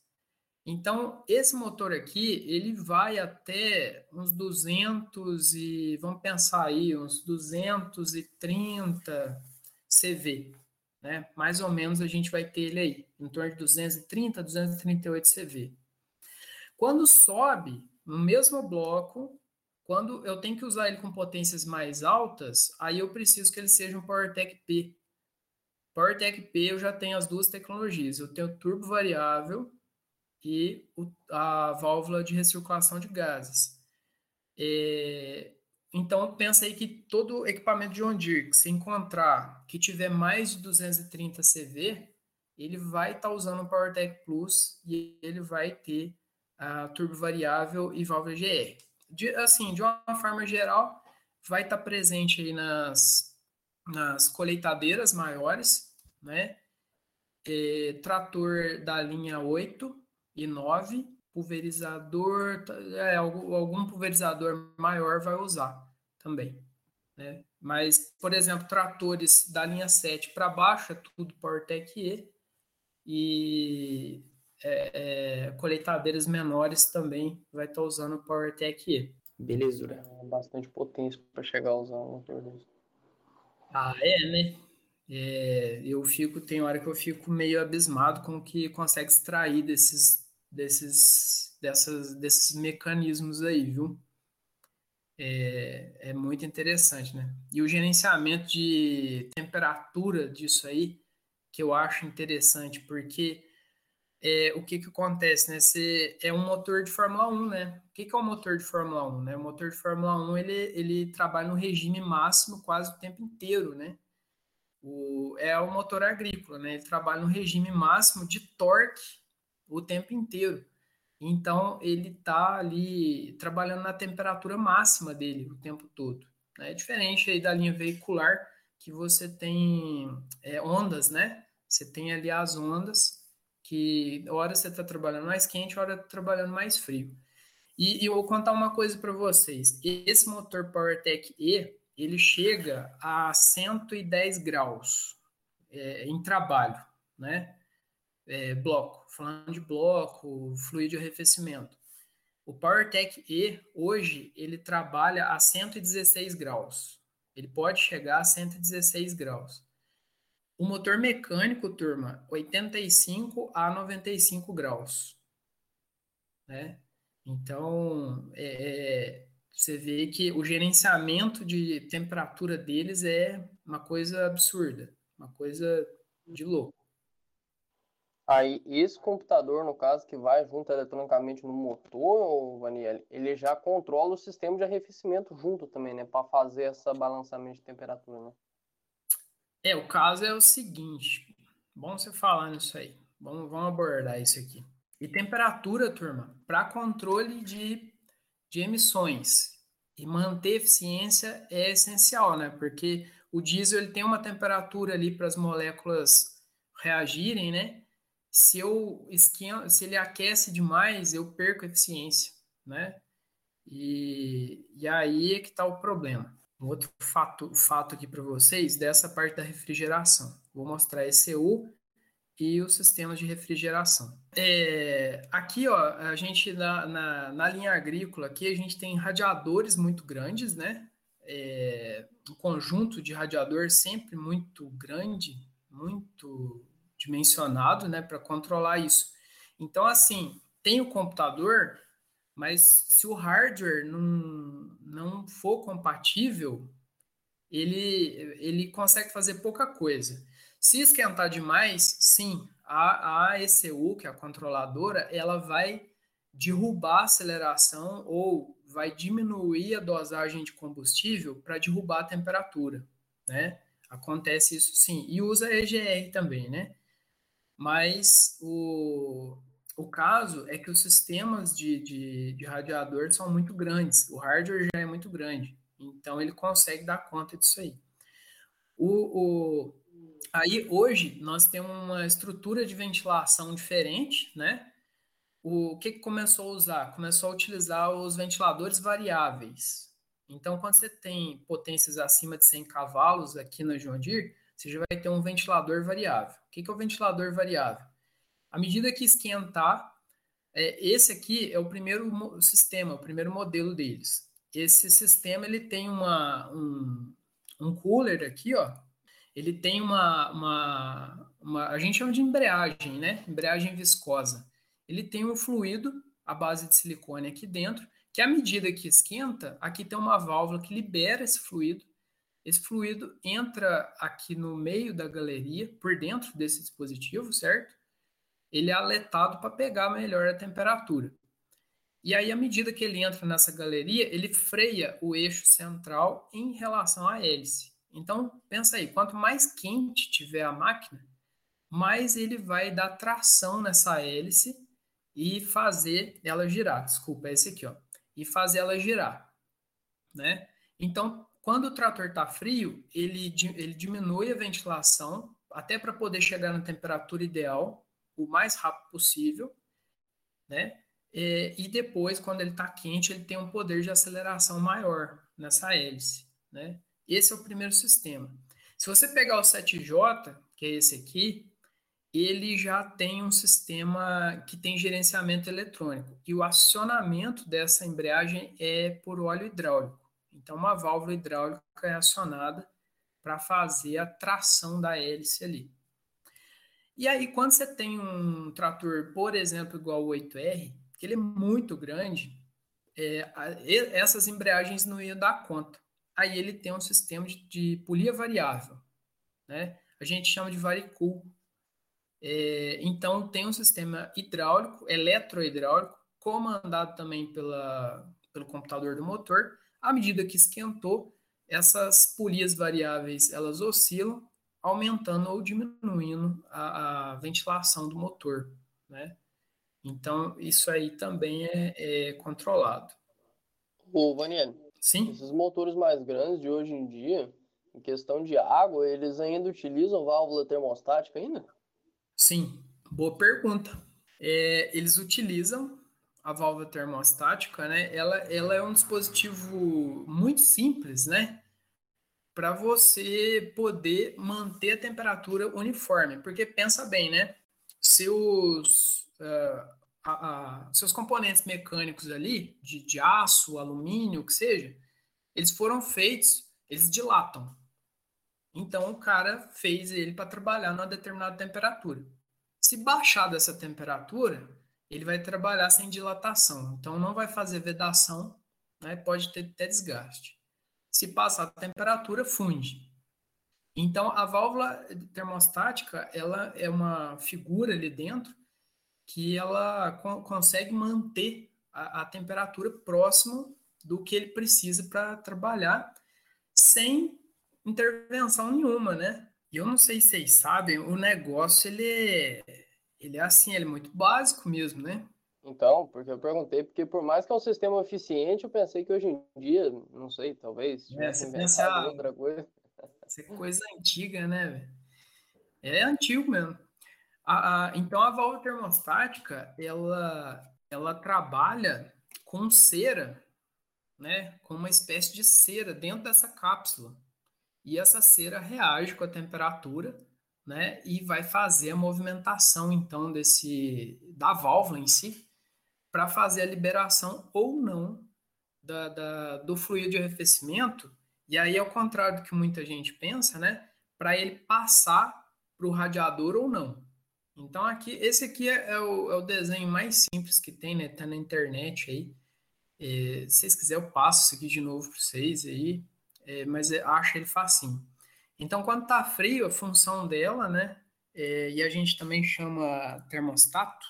Então, esse motor aqui, ele vai até uns 200 e, vamos pensar aí, uns 230 CV, né? Mais ou menos a gente vai ter ele aí, em torno de 230, 238 CV. Quando sobe no mesmo bloco, quando eu tenho que usar ele com potências mais altas, aí eu preciso que ele seja um PowerTech P. PowerTech P eu já tenho as duas tecnologias. Eu tenho turbo variável e o, a válvula de recirculação de gases. É, então, pensa aí que todo equipamento de Deere que se encontrar que tiver mais de 230 CV, ele vai estar tá usando o PowerTech Plus e ele vai ter a turbo variável e válvula GR. De, assim, de uma forma geral, vai estar tá presente aí nas, nas colheitadeiras maiores, né? É, trator da linha 8, e 9, pulverizador, é, algum pulverizador maior vai usar também. Né? Mas, por exemplo, tratores da linha 7 para baixo é tudo PowerTech E e é, é, colheitadeiras menores também vai estar tá usando PowerTech E. Belezura. É bastante potência para chegar a usar um motor desse. Ah, é, né? É, eu fico, tem hora que eu fico meio abismado com o que consegue extrair desses, desses, dessas, desses mecanismos aí, viu? É, é muito interessante, né? E o gerenciamento de temperatura disso aí, que eu acho interessante, porque é, o que, que acontece, né? Você é um motor de Fórmula 1, né? O que, que é um motor de Fórmula 1? Né? O motor de Fórmula 1 ele, ele trabalha no regime máximo quase o tempo inteiro, né? O, é o motor agrícola, né? Ele trabalha no regime máximo de torque o tempo inteiro. Então, ele está ali trabalhando na temperatura máxima dele o tempo todo. Né? É diferente aí da linha veicular, que você tem é, ondas, né? Você tem ali as ondas que hora você está trabalhando mais quente, hora está trabalhando mais frio. E, e, eu vou contar uma coisa para vocês. Esse motor PowerTech E, ele chega a 110 graus é, em trabalho, né? É, bloco, falando de bloco, fluido de arrefecimento. O PowerTech E, hoje, ele trabalha a 116 graus. Ele pode chegar a 116 graus. O motor mecânico, turma, 85 a 95 graus. Né? Então, é, é, você vê que o gerenciamento de temperatura deles é uma coisa absurda, uma coisa de louco. Aí, esse computador, no caso, que vai junto eletronicamente no motor, Vaniel, ele já controla o sistema de arrefecimento junto também, né? Para fazer esse balançamento de temperatura, né? É, o caso é o seguinte. Bom você falar nisso aí. Vamos, vamos abordar isso aqui. E temperatura, turma, para controle de, de emissões e manter eficiência é essencial, né? Porque o diesel ele tem uma temperatura ali para as moléculas reagirem, né? Se eu se ele aquece demais, eu perco eficiência, né? E, e aí é que está o problema um outro fato, fato aqui para vocês dessa parte da refrigeração. Vou mostrar ECU e os sistemas de refrigeração. É, aqui, ó, a gente na, na, na, linha agrícola aqui a gente tem radiadores muito grandes, né? É, um conjunto de radiador sempre muito grande, muito dimensionado, né, para controlar isso. Então, assim, tem o computador, mas se o hardware não, não for compatível, ele, ele consegue fazer pouca coisa. Se esquentar demais, sim, a, a ECU, que é a controladora, ela vai derrubar a aceleração ou vai diminuir a dosagem de combustível para derrubar a temperatura, né? Acontece isso sim. E usa EGR também, né? Mas o, o caso é que os sistemas de, de, de, radiador são muito grandes, o hardware já é muito grande, então ele consegue dar conta disso aí. O, o, aí hoje nós temos uma estrutura de ventilação diferente, né? O que, que começou a usar? Começou a utilizar os ventiladores variáveis. Então, quando você tem potências acima de 100 cavalos aqui na John Deere, você já vai ter um ventilador variável. O que, que é o ventilador variável? À medida que esquentar, é, esse aqui é o primeiro sistema, o primeiro modelo deles. Esse sistema ele tem uma, um, um cooler aqui, ó. Ele tem uma, uma, uma, a gente chama de embreagem, né? Embreagem viscosa. Ele tem um fluido à base de silicone aqui dentro, que à medida que esquenta, aqui tem uma válvula que libera esse fluido. Esse fluido entra aqui no meio da galeria, por dentro desse dispositivo, certo? Ele é aletado para pegar melhor a temperatura. E aí, à medida que ele entra nessa galeria, ele freia o eixo central em relação à hélice. Então, pensa aí, quanto mais quente tiver a máquina, mais ele vai dar tração nessa hélice e fazer ela girar. Desculpa, é esse aqui, ó. E fazer ela girar, né? Então, quando o trator está frio, ele, ele diminui a ventilação até para poder chegar na temperatura ideal o mais rápido possível, né? E, e depois, quando ele está quente, ele tem um poder de aceleração maior nessa hélice, né? Esse é o primeiro sistema. Se você pegar o 7J, que é esse aqui, ele já tem um sistema que tem gerenciamento eletrônico. E o acionamento dessa embreagem é por óleo hidráulico. Então, uma válvula hidráulica é acionada para fazer a tração da hélice ali. E aí, quando você tem um trator, por exemplo, igual o 8R, que ele é muito grande, é, essas embreagens não iam dar conta. Aí ele tem um sistema de, de polia variável, né? A gente chama de varicool. É, então, tem um sistema hidráulico, eletrohidráulico, comandado também pela, pelo computador do motor. À medida que esquentou, essas polias variáveis elas oscilam, aumentando ou diminuindo a, a ventilação do motor, né? Então, isso aí também é, é controlado. Ô, Vaniel, Sim? esses motores mais grandes de hoje em dia, em questão de água, eles ainda utilizam válvula termostática ainda? Sim, boa pergunta. É, eles utilizam a válvula termostática, né? Ela, ela é um dispositivo muito simples, né? Para você poder manter a temperatura uniforme. Porque pensa bem, né? Seus, uh, a, a, seus componentes mecânicos ali, de, de aço, alumínio, o que seja, eles foram feitos, eles dilatam. Então o cara fez ele para trabalhar numa determinada temperatura. Se baixar dessa temperatura, ele vai trabalhar sem dilatação. Então não vai fazer vedação, né? pode ter até desgaste. Se passar a temperatura, funde. Então a válvula termostática, ela é uma figura ali dentro que ela co consegue manter a, a temperatura próxima do que ele precisa para trabalhar sem intervenção nenhuma, né? Eu não sei se vocês sabem, o negócio ele é, ele é assim, ele é muito básico mesmo, né? Então, porque eu perguntei, porque por mais que é um sistema eficiente, eu pensei que hoje em dia, não sei, talvez, é, você pensar, outra coisa. Isso é coisa antiga, né, É antigo mesmo. A, a, então, a válvula termostática, ela, ela trabalha com cera, né, com uma espécie de cera dentro dessa cápsula. E essa cera reage com a temperatura, né, e vai fazer a movimentação então desse da válvula em si para fazer a liberação ou não da, da, do fluido de arrefecimento. E aí, ao contrário do que muita gente pensa, né, para ele passar para o radiador ou não. Então aqui, esse aqui é, é, o, é, o, desenho mais simples que tem, né? Tá na internet aí. É, se vocês quiserem, eu passo isso aqui de novo para vocês aí é, mas acho ele facinho. Então, quando está frio, a função dela, né, é, e a gente também chama termostato,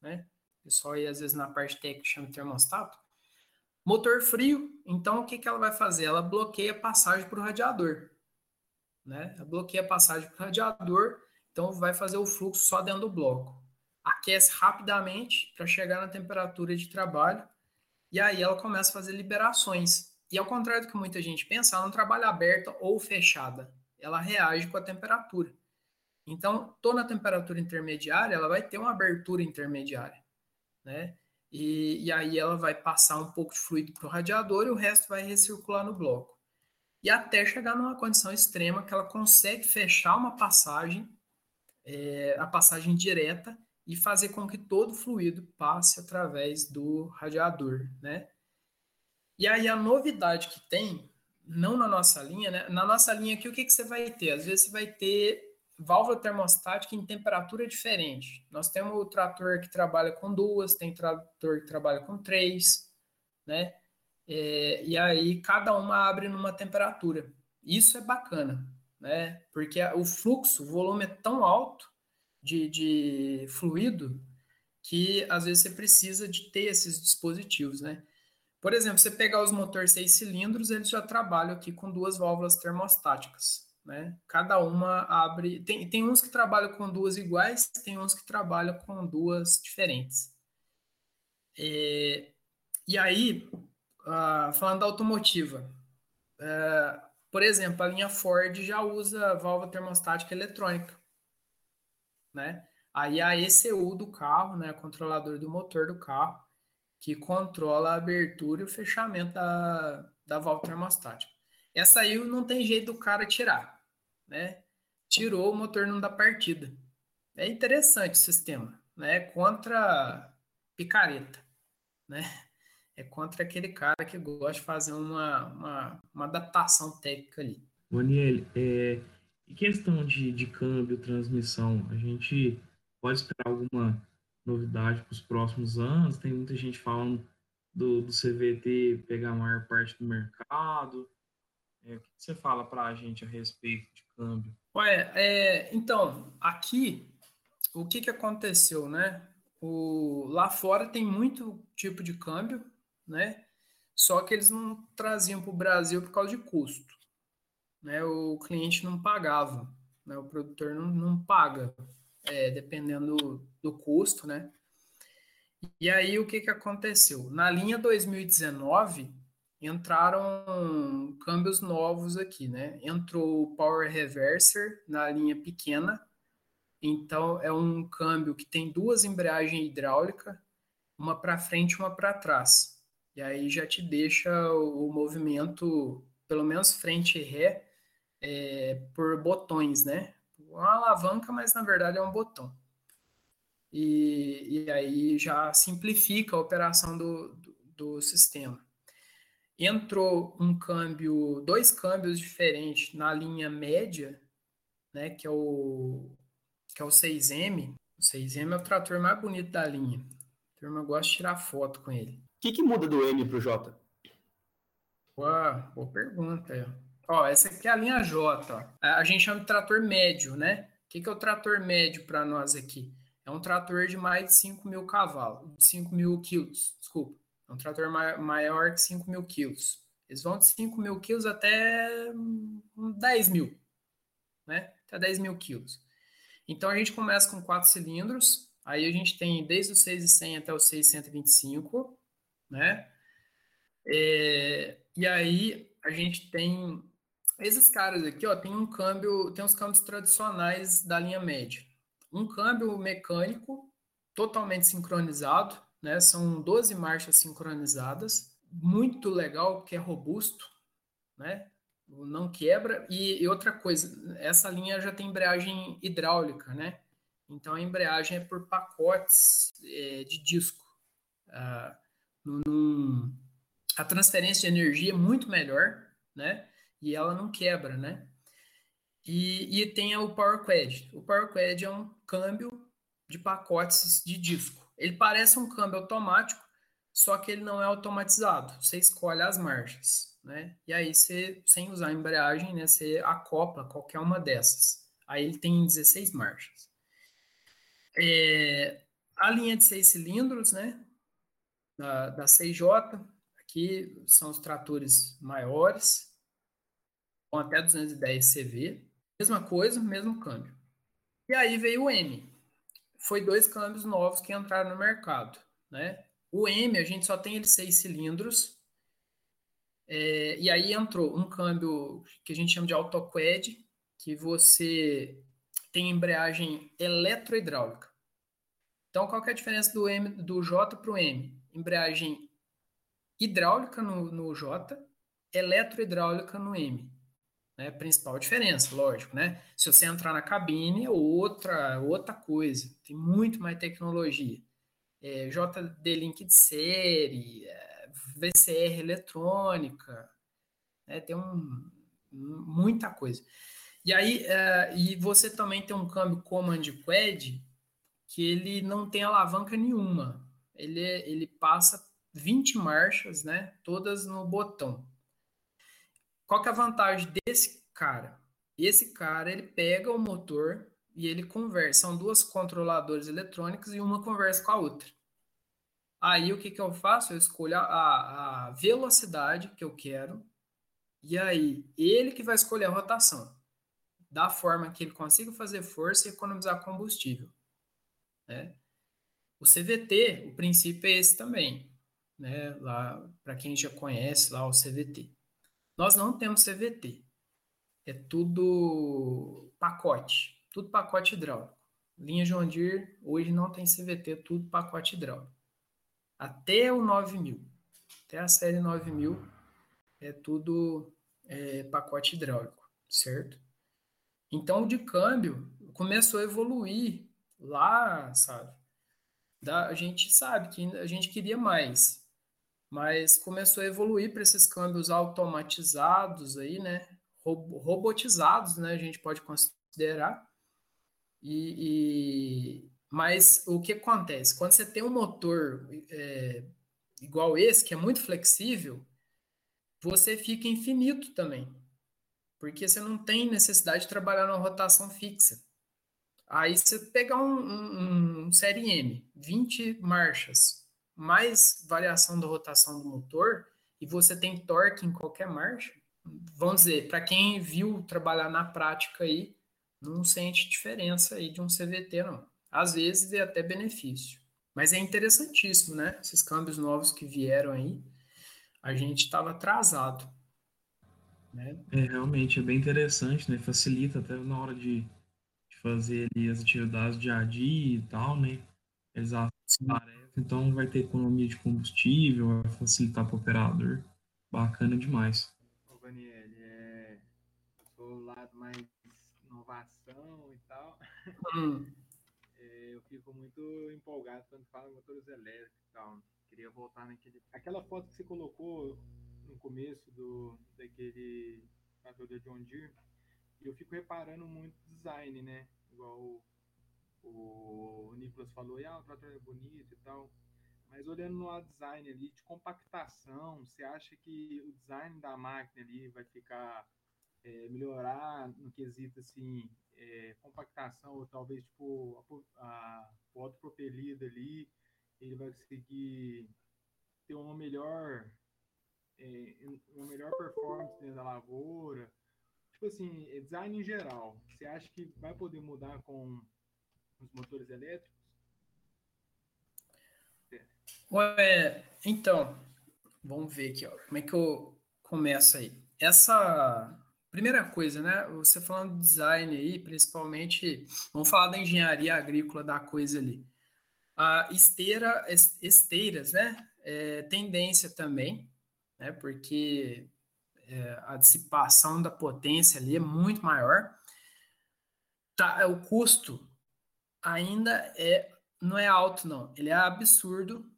né, pessoal aí às vezes na parte técnica chama termostato, motor frio, então o que, que ela vai fazer? Ela bloqueia a passagem para o radiador, né, ela bloqueia a passagem para o radiador, então vai fazer o fluxo só dentro do bloco. Aquece rapidamente para chegar na temperatura de trabalho, e aí ela começa a fazer liberações. E ao contrário do que muita gente pensa, ela não trabalha aberta ou fechada. Ela reage com a temperatura. Então, toda temperatura intermediária, ela vai ter uma abertura intermediária, né? E, e aí ela vai passar um pouco de fluido para o radiador e o resto vai recircular no bloco. E até chegar numa condição extrema que ela consegue fechar uma passagem, é, a passagem direta, e fazer com que todo o fluido passe através do radiador, né? E aí a novidade que tem, não na nossa linha, né? Na nossa linha aqui, o que, que você vai ter? Às vezes você vai ter válvula termostática em temperatura diferente. Nós temos o trator que trabalha com duas, tem trator que trabalha com três, né? É, e aí cada uma abre numa temperatura. Isso é bacana, né? Porque o fluxo, o volume é tão alto de, de fluido que às vezes você precisa de ter esses dispositivos, né? Por exemplo, você pegar os motores seis cilindros, eles já trabalham aqui com duas válvulas termostáticas. Né? Cada uma abre. Tem, tem uns que trabalham com duas iguais, tem uns que trabalham com duas diferentes. É, e aí, uh, falando da automotiva, uh, por exemplo, a linha Ford já usa válvula termostática eletrônica. Né? Aí a ECU do carro, né, controlador do motor do carro, que controla a abertura e o fechamento da, da válvula termostática. Essa aí não tem jeito do cara tirar, né? Tirou, o motor não dá partida. É interessante o sistema, né? Contra picareta, né? É contra aquele cara que gosta de fazer uma, uma, uma adaptação técnica ali. Daniel, é, em questão de, de câmbio, transmissão, a gente pode esperar alguma novidade para os próximos anos. Tem muita gente falando do, do CVT pegar a maior parte do mercado. É, o que você fala para a gente a respeito de câmbio? Ué, é, então, aqui, o que, que aconteceu, né? O, lá fora tem muito tipo de câmbio, né? Só que eles não traziam para o Brasil por causa de custo. Né? O cliente não pagava, né? o produtor não, não paga, é, dependendo do, do custo, né? E aí o que, que aconteceu? Na linha 2019 entraram câmbios novos aqui, né? Entrou o Power Reverser na linha pequena, então é um câmbio que tem duas embreagens hidráulicas, uma para frente e uma para trás. E aí já te deixa o, movimento, pelo menos frente e ré, é, por botões, né? Uma alavanca, mas na verdade é um botão. E, e aí já simplifica a operação do, do, do sistema. Entrou um câmbio, dois câmbios diferentes na linha média, né, que é o que é o 6M. O 6M é o trator mais bonito da linha. A turma gosta de tirar foto com ele. O que, que muda do M para o J? Boa, boa pergunta. Ó, essa aqui é a linha J. Ó. A gente chama de trator médio, né? O que, que é o trator médio para nós aqui? É um trator de mais de 5 mil cavalos, 5 mil quilos, desculpa. É um trator maior que 5 mil quilos. Eles vão de 5 mil quilos até 10 mil, né? Até 10 mil quilos. Então a gente começa com quatro cilindros, aí a gente tem desde o 6,100 até o 625, né? É, e aí a gente tem esses caras aqui, ó, tem um câmbio, tem os câmbios tradicionais da linha média. Um câmbio mecânico totalmente sincronizado, né? São 12 marchas sincronizadas, muito legal, que é robusto, né? Não quebra. E, e, outra coisa, essa linha já tem embreagem hidráulica, né? Então a embreagem é por pacotes é, de disco. Ah, num, a transferência de energia é muito melhor, né? E ela não quebra, né? E, e tem o Power Quad. O Power Quad é um câmbio de pacotes de disco. Ele parece um câmbio automático, só que ele não é automatizado. Você escolhe as marchas, né? E aí você, sem usar a embreagem, né, você acopla qualquer uma dessas. Aí ele tem 16 marchas. É, a linha de seis cilindros, né, da, da CJ, aqui são os tratores maiores, com até 210 CV. Mesma coisa, mesmo câmbio. E aí veio o M, foi dois câmbios novos que entraram no mercado, né? O M, a gente só tem ele seis cilindros, é, e aí entrou um câmbio que a gente chama de AutoQuad, que você tem embreagem eletrohidráulica. Então, qual é a diferença do, M, do J para o M? Embreagem hidráulica no, no J, eletrohidráulica no M. Né? Principal diferença, lógico, né? Se você entrar na cabine, é outra, outra coisa. Tem muito mais tecnologia. É, JD Link de série, é, VCR eletrônica, né? tem um, muita coisa. E aí, é, e você também tem um câmbio Command Quad que ele não tem alavanca nenhuma. Ele, ele passa 20 marchas, né? Todas no botão. Qual que é a vantagem desse cara? Esse cara, ele pega o motor e ele conversa. São duas controladores eletrônicos e uma conversa com a outra. Aí, o que, que eu faço? Eu escolho a, a velocidade que eu quero. E aí, ele que vai escolher a rotação. Da forma que ele consiga fazer força e economizar combustível. Né? O CVT, o princípio é esse também. Né? Lá, para quem já conhece lá o CVT. Nós não temos CVT. É tudo pacote, tudo pacote hidráulico. Linha John Deere hoje não tem CVT, tudo pacote hidráulico. Até o 9000, até a série 9000 é tudo é, pacote hidráulico, certo? Então, de câmbio começou a evoluir lá, sabe? Da, a gente sabe que a gente queria mais, mas começou a evoluir para esses câmbios automatizados aí, né? Robotizados, né? A gente pode considerar. E, e... mas o que acontece quando você tem um motor é, igual esse que é muito flexível, você fica infinito também, porque você não tem necessidade de trabalhar numa rotação fixa. Aí você pegar um, um, um série M, 20 marchas, mais variação da rotação do motor, e você tem torque em qualquer marcha, vamos dizer, para quem viu trabalhar na prática aí, não sente diferença aí de um CVT, não. Às vezes é até benefício. Mas é interessantíssimo, né? Esses câmbios novos que vieram aí, a gente estava atrasado. Né? É, realmente, é bem interessante, né? Facilita até na hora de, de fazer ali, as atividades dia a dia e tal, né? Exato. Então vai ter economia de combustível, vai facilitar para o operador. Bacana demais. Ô, Daniel, é... eu sou o lado mais inovação e tal. Hum. (laughs) É, eu fico muito empolgado quando fala motores elétricos e tal. Queria voltar naquele. Aquela foto que você colocou no começo do, daquele da John Deere, eu fico reparando muito design, né? Igual o, Nicolas falou, ah, o trator é bonito e tal. Mas olhando no design ali de compactação, você acha que o design da máquina ali vai ficar é, melhorar no quesito assim é, compactação ou talvez tipo a, a, o autopropelido ali ele vai conseguir ter uma melhor é, uma melhor performance dentro da lavoura. Tipo assim, é design em geral, você acha que vai poder mudar com os motores elétricos? Ué, então, vamos ver aqui, ó, como é que eu começo aí. Essa primeira coisa, né? Você falando de design aí, principalmente, vamos falar da engenharia agrícola da coisa ali. A esteira, esteiras, né? É, tendência também né? Porque é, a dissipação da potência ali é muito maior. Tá, o custo ainda é não é alto não, ele é absurdo,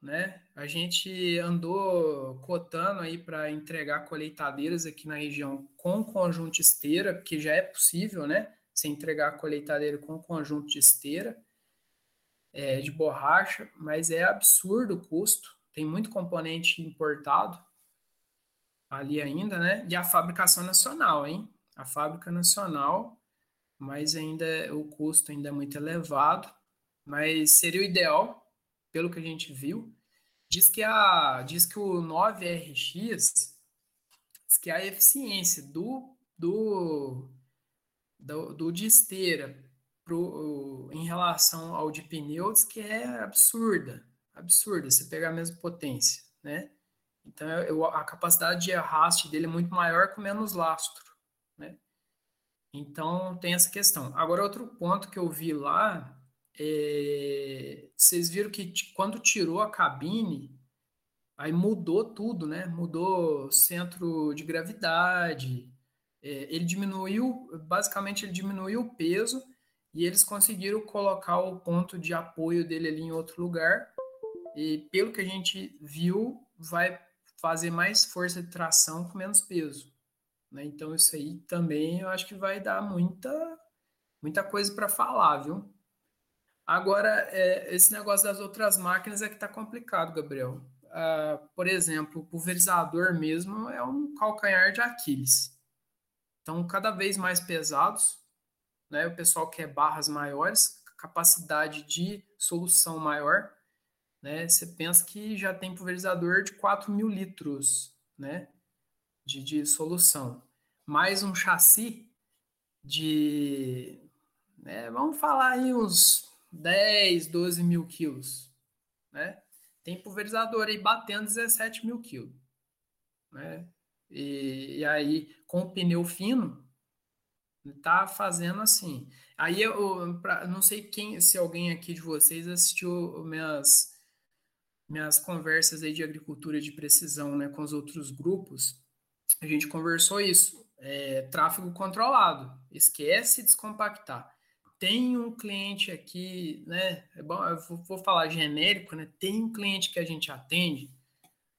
né? A gente andou cotando aí para entregar colheitadeiras aqui na região com conjunto esteira, porque já é possível, né? Você entregar a colheitadeira com conjunto de esteira é, de borracha, mas é absurdo o custo tem muito componente importado ali ainda, né? E a fabricação nacional, hein? A fábrica nacional, mas ainda o custo ainda é muito elevado, mas seria o ideal, pelo que a gente viu. Diz que a diz que o 9RX diz que a eficiência do do do, do de esteira pro, em relação ao de pneus que é absurda, absurda, você pegar a mesma potência, né? Então, eu, a capacidade de arraste dele é muito maior com menos lastro, né? Então, tem essa questão. Agora, outro ponto que eu vi lá, é, vocês viram que quando tirou a cabine, aí mudou tudo, né? Mudou centro de gravidade, é, ele diminuiu, basicamente ele diminuiu o peso e eles conseguiram colocar o ponto de apoio dele ali em outro lugar e pelo que a gente viu, vai fazer mais força de tração com menos peso. Né? Então, isso aí também eu acho que vai dar muita, muita coisa para falar, viu? Agora, é, esse negócio das outras máquinas é que está complicado, Gabriel. Ah, por exemplo, o pulverizador mesmo é um calcanhar de Aquiles. Então, cada vez mais pesados, né? o pessoal quer barras maiores, capacidade de solução maior né, você pensa que já tem pulverizador de 4 mil litros né, de, de solução. Mais um chassi de, né, vamos falar aí uns 10, 12 mil quilos. Né? Tem pulverizador aí batendo 17 mil quilos. Né? E, e aí, com pneu fino, tá fazendo assim. Aí eu pra, não sei quem, se alguém aqui de vocês assistiu minhas minhas conversas aí de agricultura de precisão né, com os outros grupos, a gente conversou isso. É, tráfego controlado, esquece descompactar. Tem um cliente aqui, né? É bom, eu vou, falar genérico, né? Tem um cliente que a gente atende,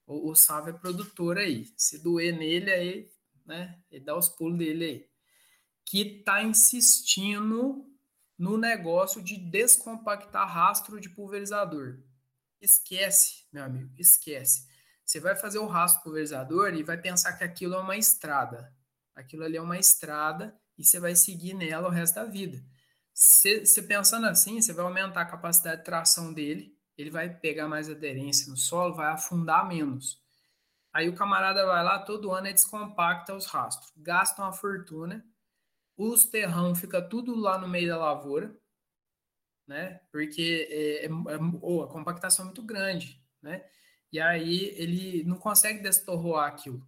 o, o Sávio é produtor aí. Se doer nele aí, né? Ele dá os pulos dele aí. Que tá insistindo no negócio de descompactar rastro de pulverizador. Esquece, meu amigo, esquece. Você vai fazer o rastro pulverizador e vai pensar que aquilo é uma estrada. Aquilo ali é uma estrada e você vai seguir nela o resto da vida. Você pensando assim, você vai aumentar a capacidade de tração dele, ele vai pegar mais aderência no solo, vai afundar menos. Aí o camarada vai lá, todo ano e descompacta os rastros, gasta uma fortuna, os terrão fica tudo lá no meio da lavoura, né? Porque é, é, é a compactação é muito grande, né? E aí ele não consegue destorroar aquilo.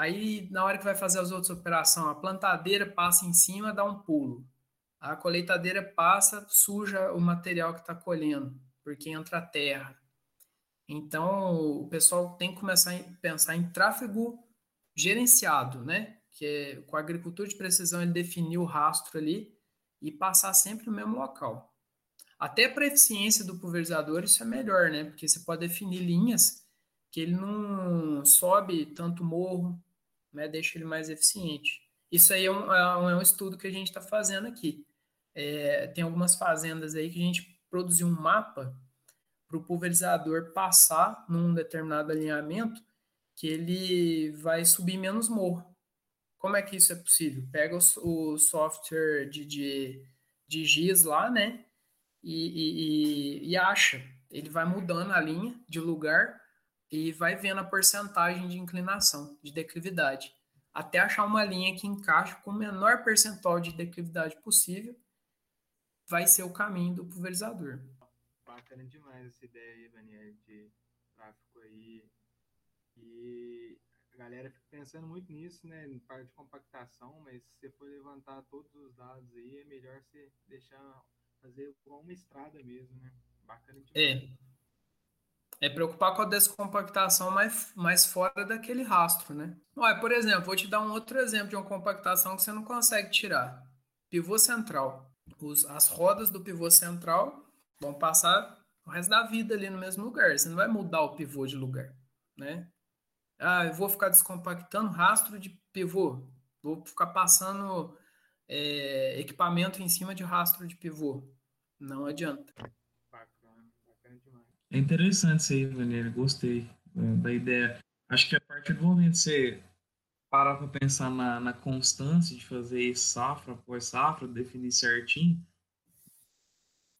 Aí, na hora que vai fazer as outras operações, a plantadeira passa em cima, dá um pulo. A colheitadeira passa, suja o material que está colhendo, porque entra terra. Então, o pessoal tem que começar a pensar em tráfego gerenciado, né? Que é, com a agricultura de precisão, ele definir o rastro ali e passar sempre no mesmo local. Até para a eficiência do pulverizador, isso é melhor, né? Porque você pode definir linhas que ele não sobe tanto morro, né? Deixa ele mais eficiente. Isso aí é um, é um é estudo que a gente está fazendo aqui. É, tem algumas fazendas aí que a gente produziu um mapa para o pulverizador passar num determinado alinhamento que ele vai subir menos morro. Como é que isso é possível? Pega o, o software de, de, de GIS lá, né? E, e, e, acha. Ele vai mudando a linha de lugar e vai vendo a porcentagem de inclinação, de declividade, até achar uma linha que encaixe com o menor percentual de declividade possível, vai ser o caminho do pulverizador. Bacana demais essa ideia aí, Daniel, de tráfego aí. E a galera fica pensando muito nisso, né, em parte de compactação, mas se você for levantar todos os dados aí, é melhor você deixar fazer uma estrada mesmo, né? Bacana demais. É. É preocupar com a descompactação mais, mais fora daquele rastro, né? Olha, por exemplo, vou te dar um outro exemplo de uma compactação que você não consegue tirar. Pivô central. Os, as rodas do pivô central vão passar o resto da vida ali no mesmo lugar. Você não vai mudar o pivô de lugar, né? Ah, eu vou ficar descompactando rastro de pivô. Vou ficar passando é, equipamento em cima de rastro de pivô. Não adianta. É interessante isso aí, Valéria. Gostei é, da ideia. Acho que a partir do momento que você parar para pensar na, na, constância de fazer safra após safra, definir certinho,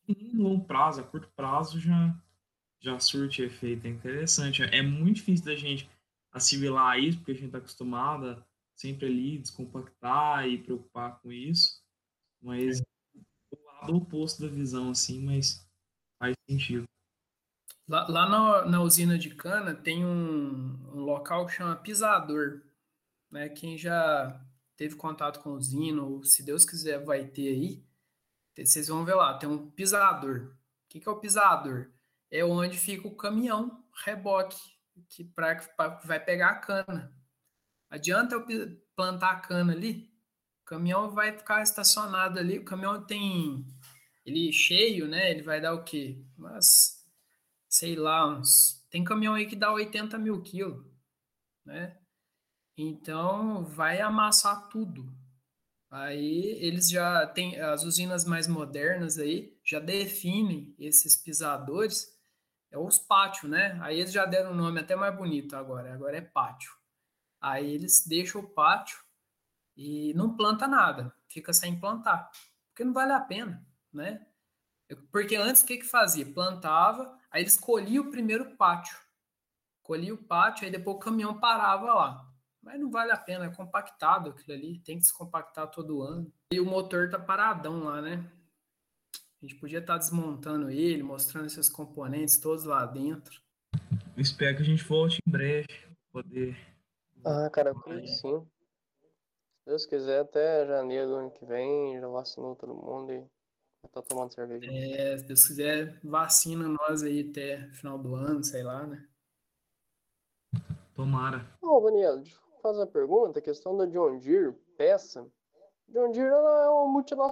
em longo prazo, a curto prazo já, já surte efeito. É interessante. É muito difícil da gente assimilar isso, porque a gente está acostumado sempre ali descompactar e preocupar com isso, mas o lado oposto da visão, assim, mas faz sentido. Lá, lá na, na, usina de cana tem um, um, local que chama pisador, né? Quem já teve contato com usina, ou se Deus quiser vai ter aí, vocês vão ver lá, tem um pisador. O que, que é o pisador? É onde fica o caminhão reboque que pra, pra vai pegar a cana. Adianta eu plantar a cana ali, o caminhão vai ficar estacionado ali, o caminhão tem ele cheio, né? Ele vai dar o quê? Mas, sei lá, uns. Tem caminhão aí que dá 80 mil quilos, né? Então vai amassar tudo. Aí eles já têm as usinas mais modernas aí já definem esses pisadores, é os pátios, né? Aí eles já deram um nome até mais bonito agora, agora é pátio. Aí eles deixam o pátio e não planta nada, fica sem plantar, porque não vale a pena, né? Porque antes o que que fazia? Plantava, aí eles colhiam o primeiro pátio, colhia o pátio, aí depois o caminhão parava lá. Mas não vale a pena, é compactado aquilo ali, tem que descompactar todo ano. E o motor tá paradão lá, né? A gente podia estar tá desmontando ele, mostrando esses componentes todos lá dentro. espero que a gente volte em breve, poder ah, cara, eu sim. Se Deus quiser, até janeiro do ano que vem, já vacinou todo mundo e tá tomando cerveja. É, se Deus quiser, vacina nós aí até final do ano, sei lá, né? Tomara. Ô, Daniel, deixa eu fazer uma pergunta. A questão da John Deere, peça. John Deere ela é uma multinacional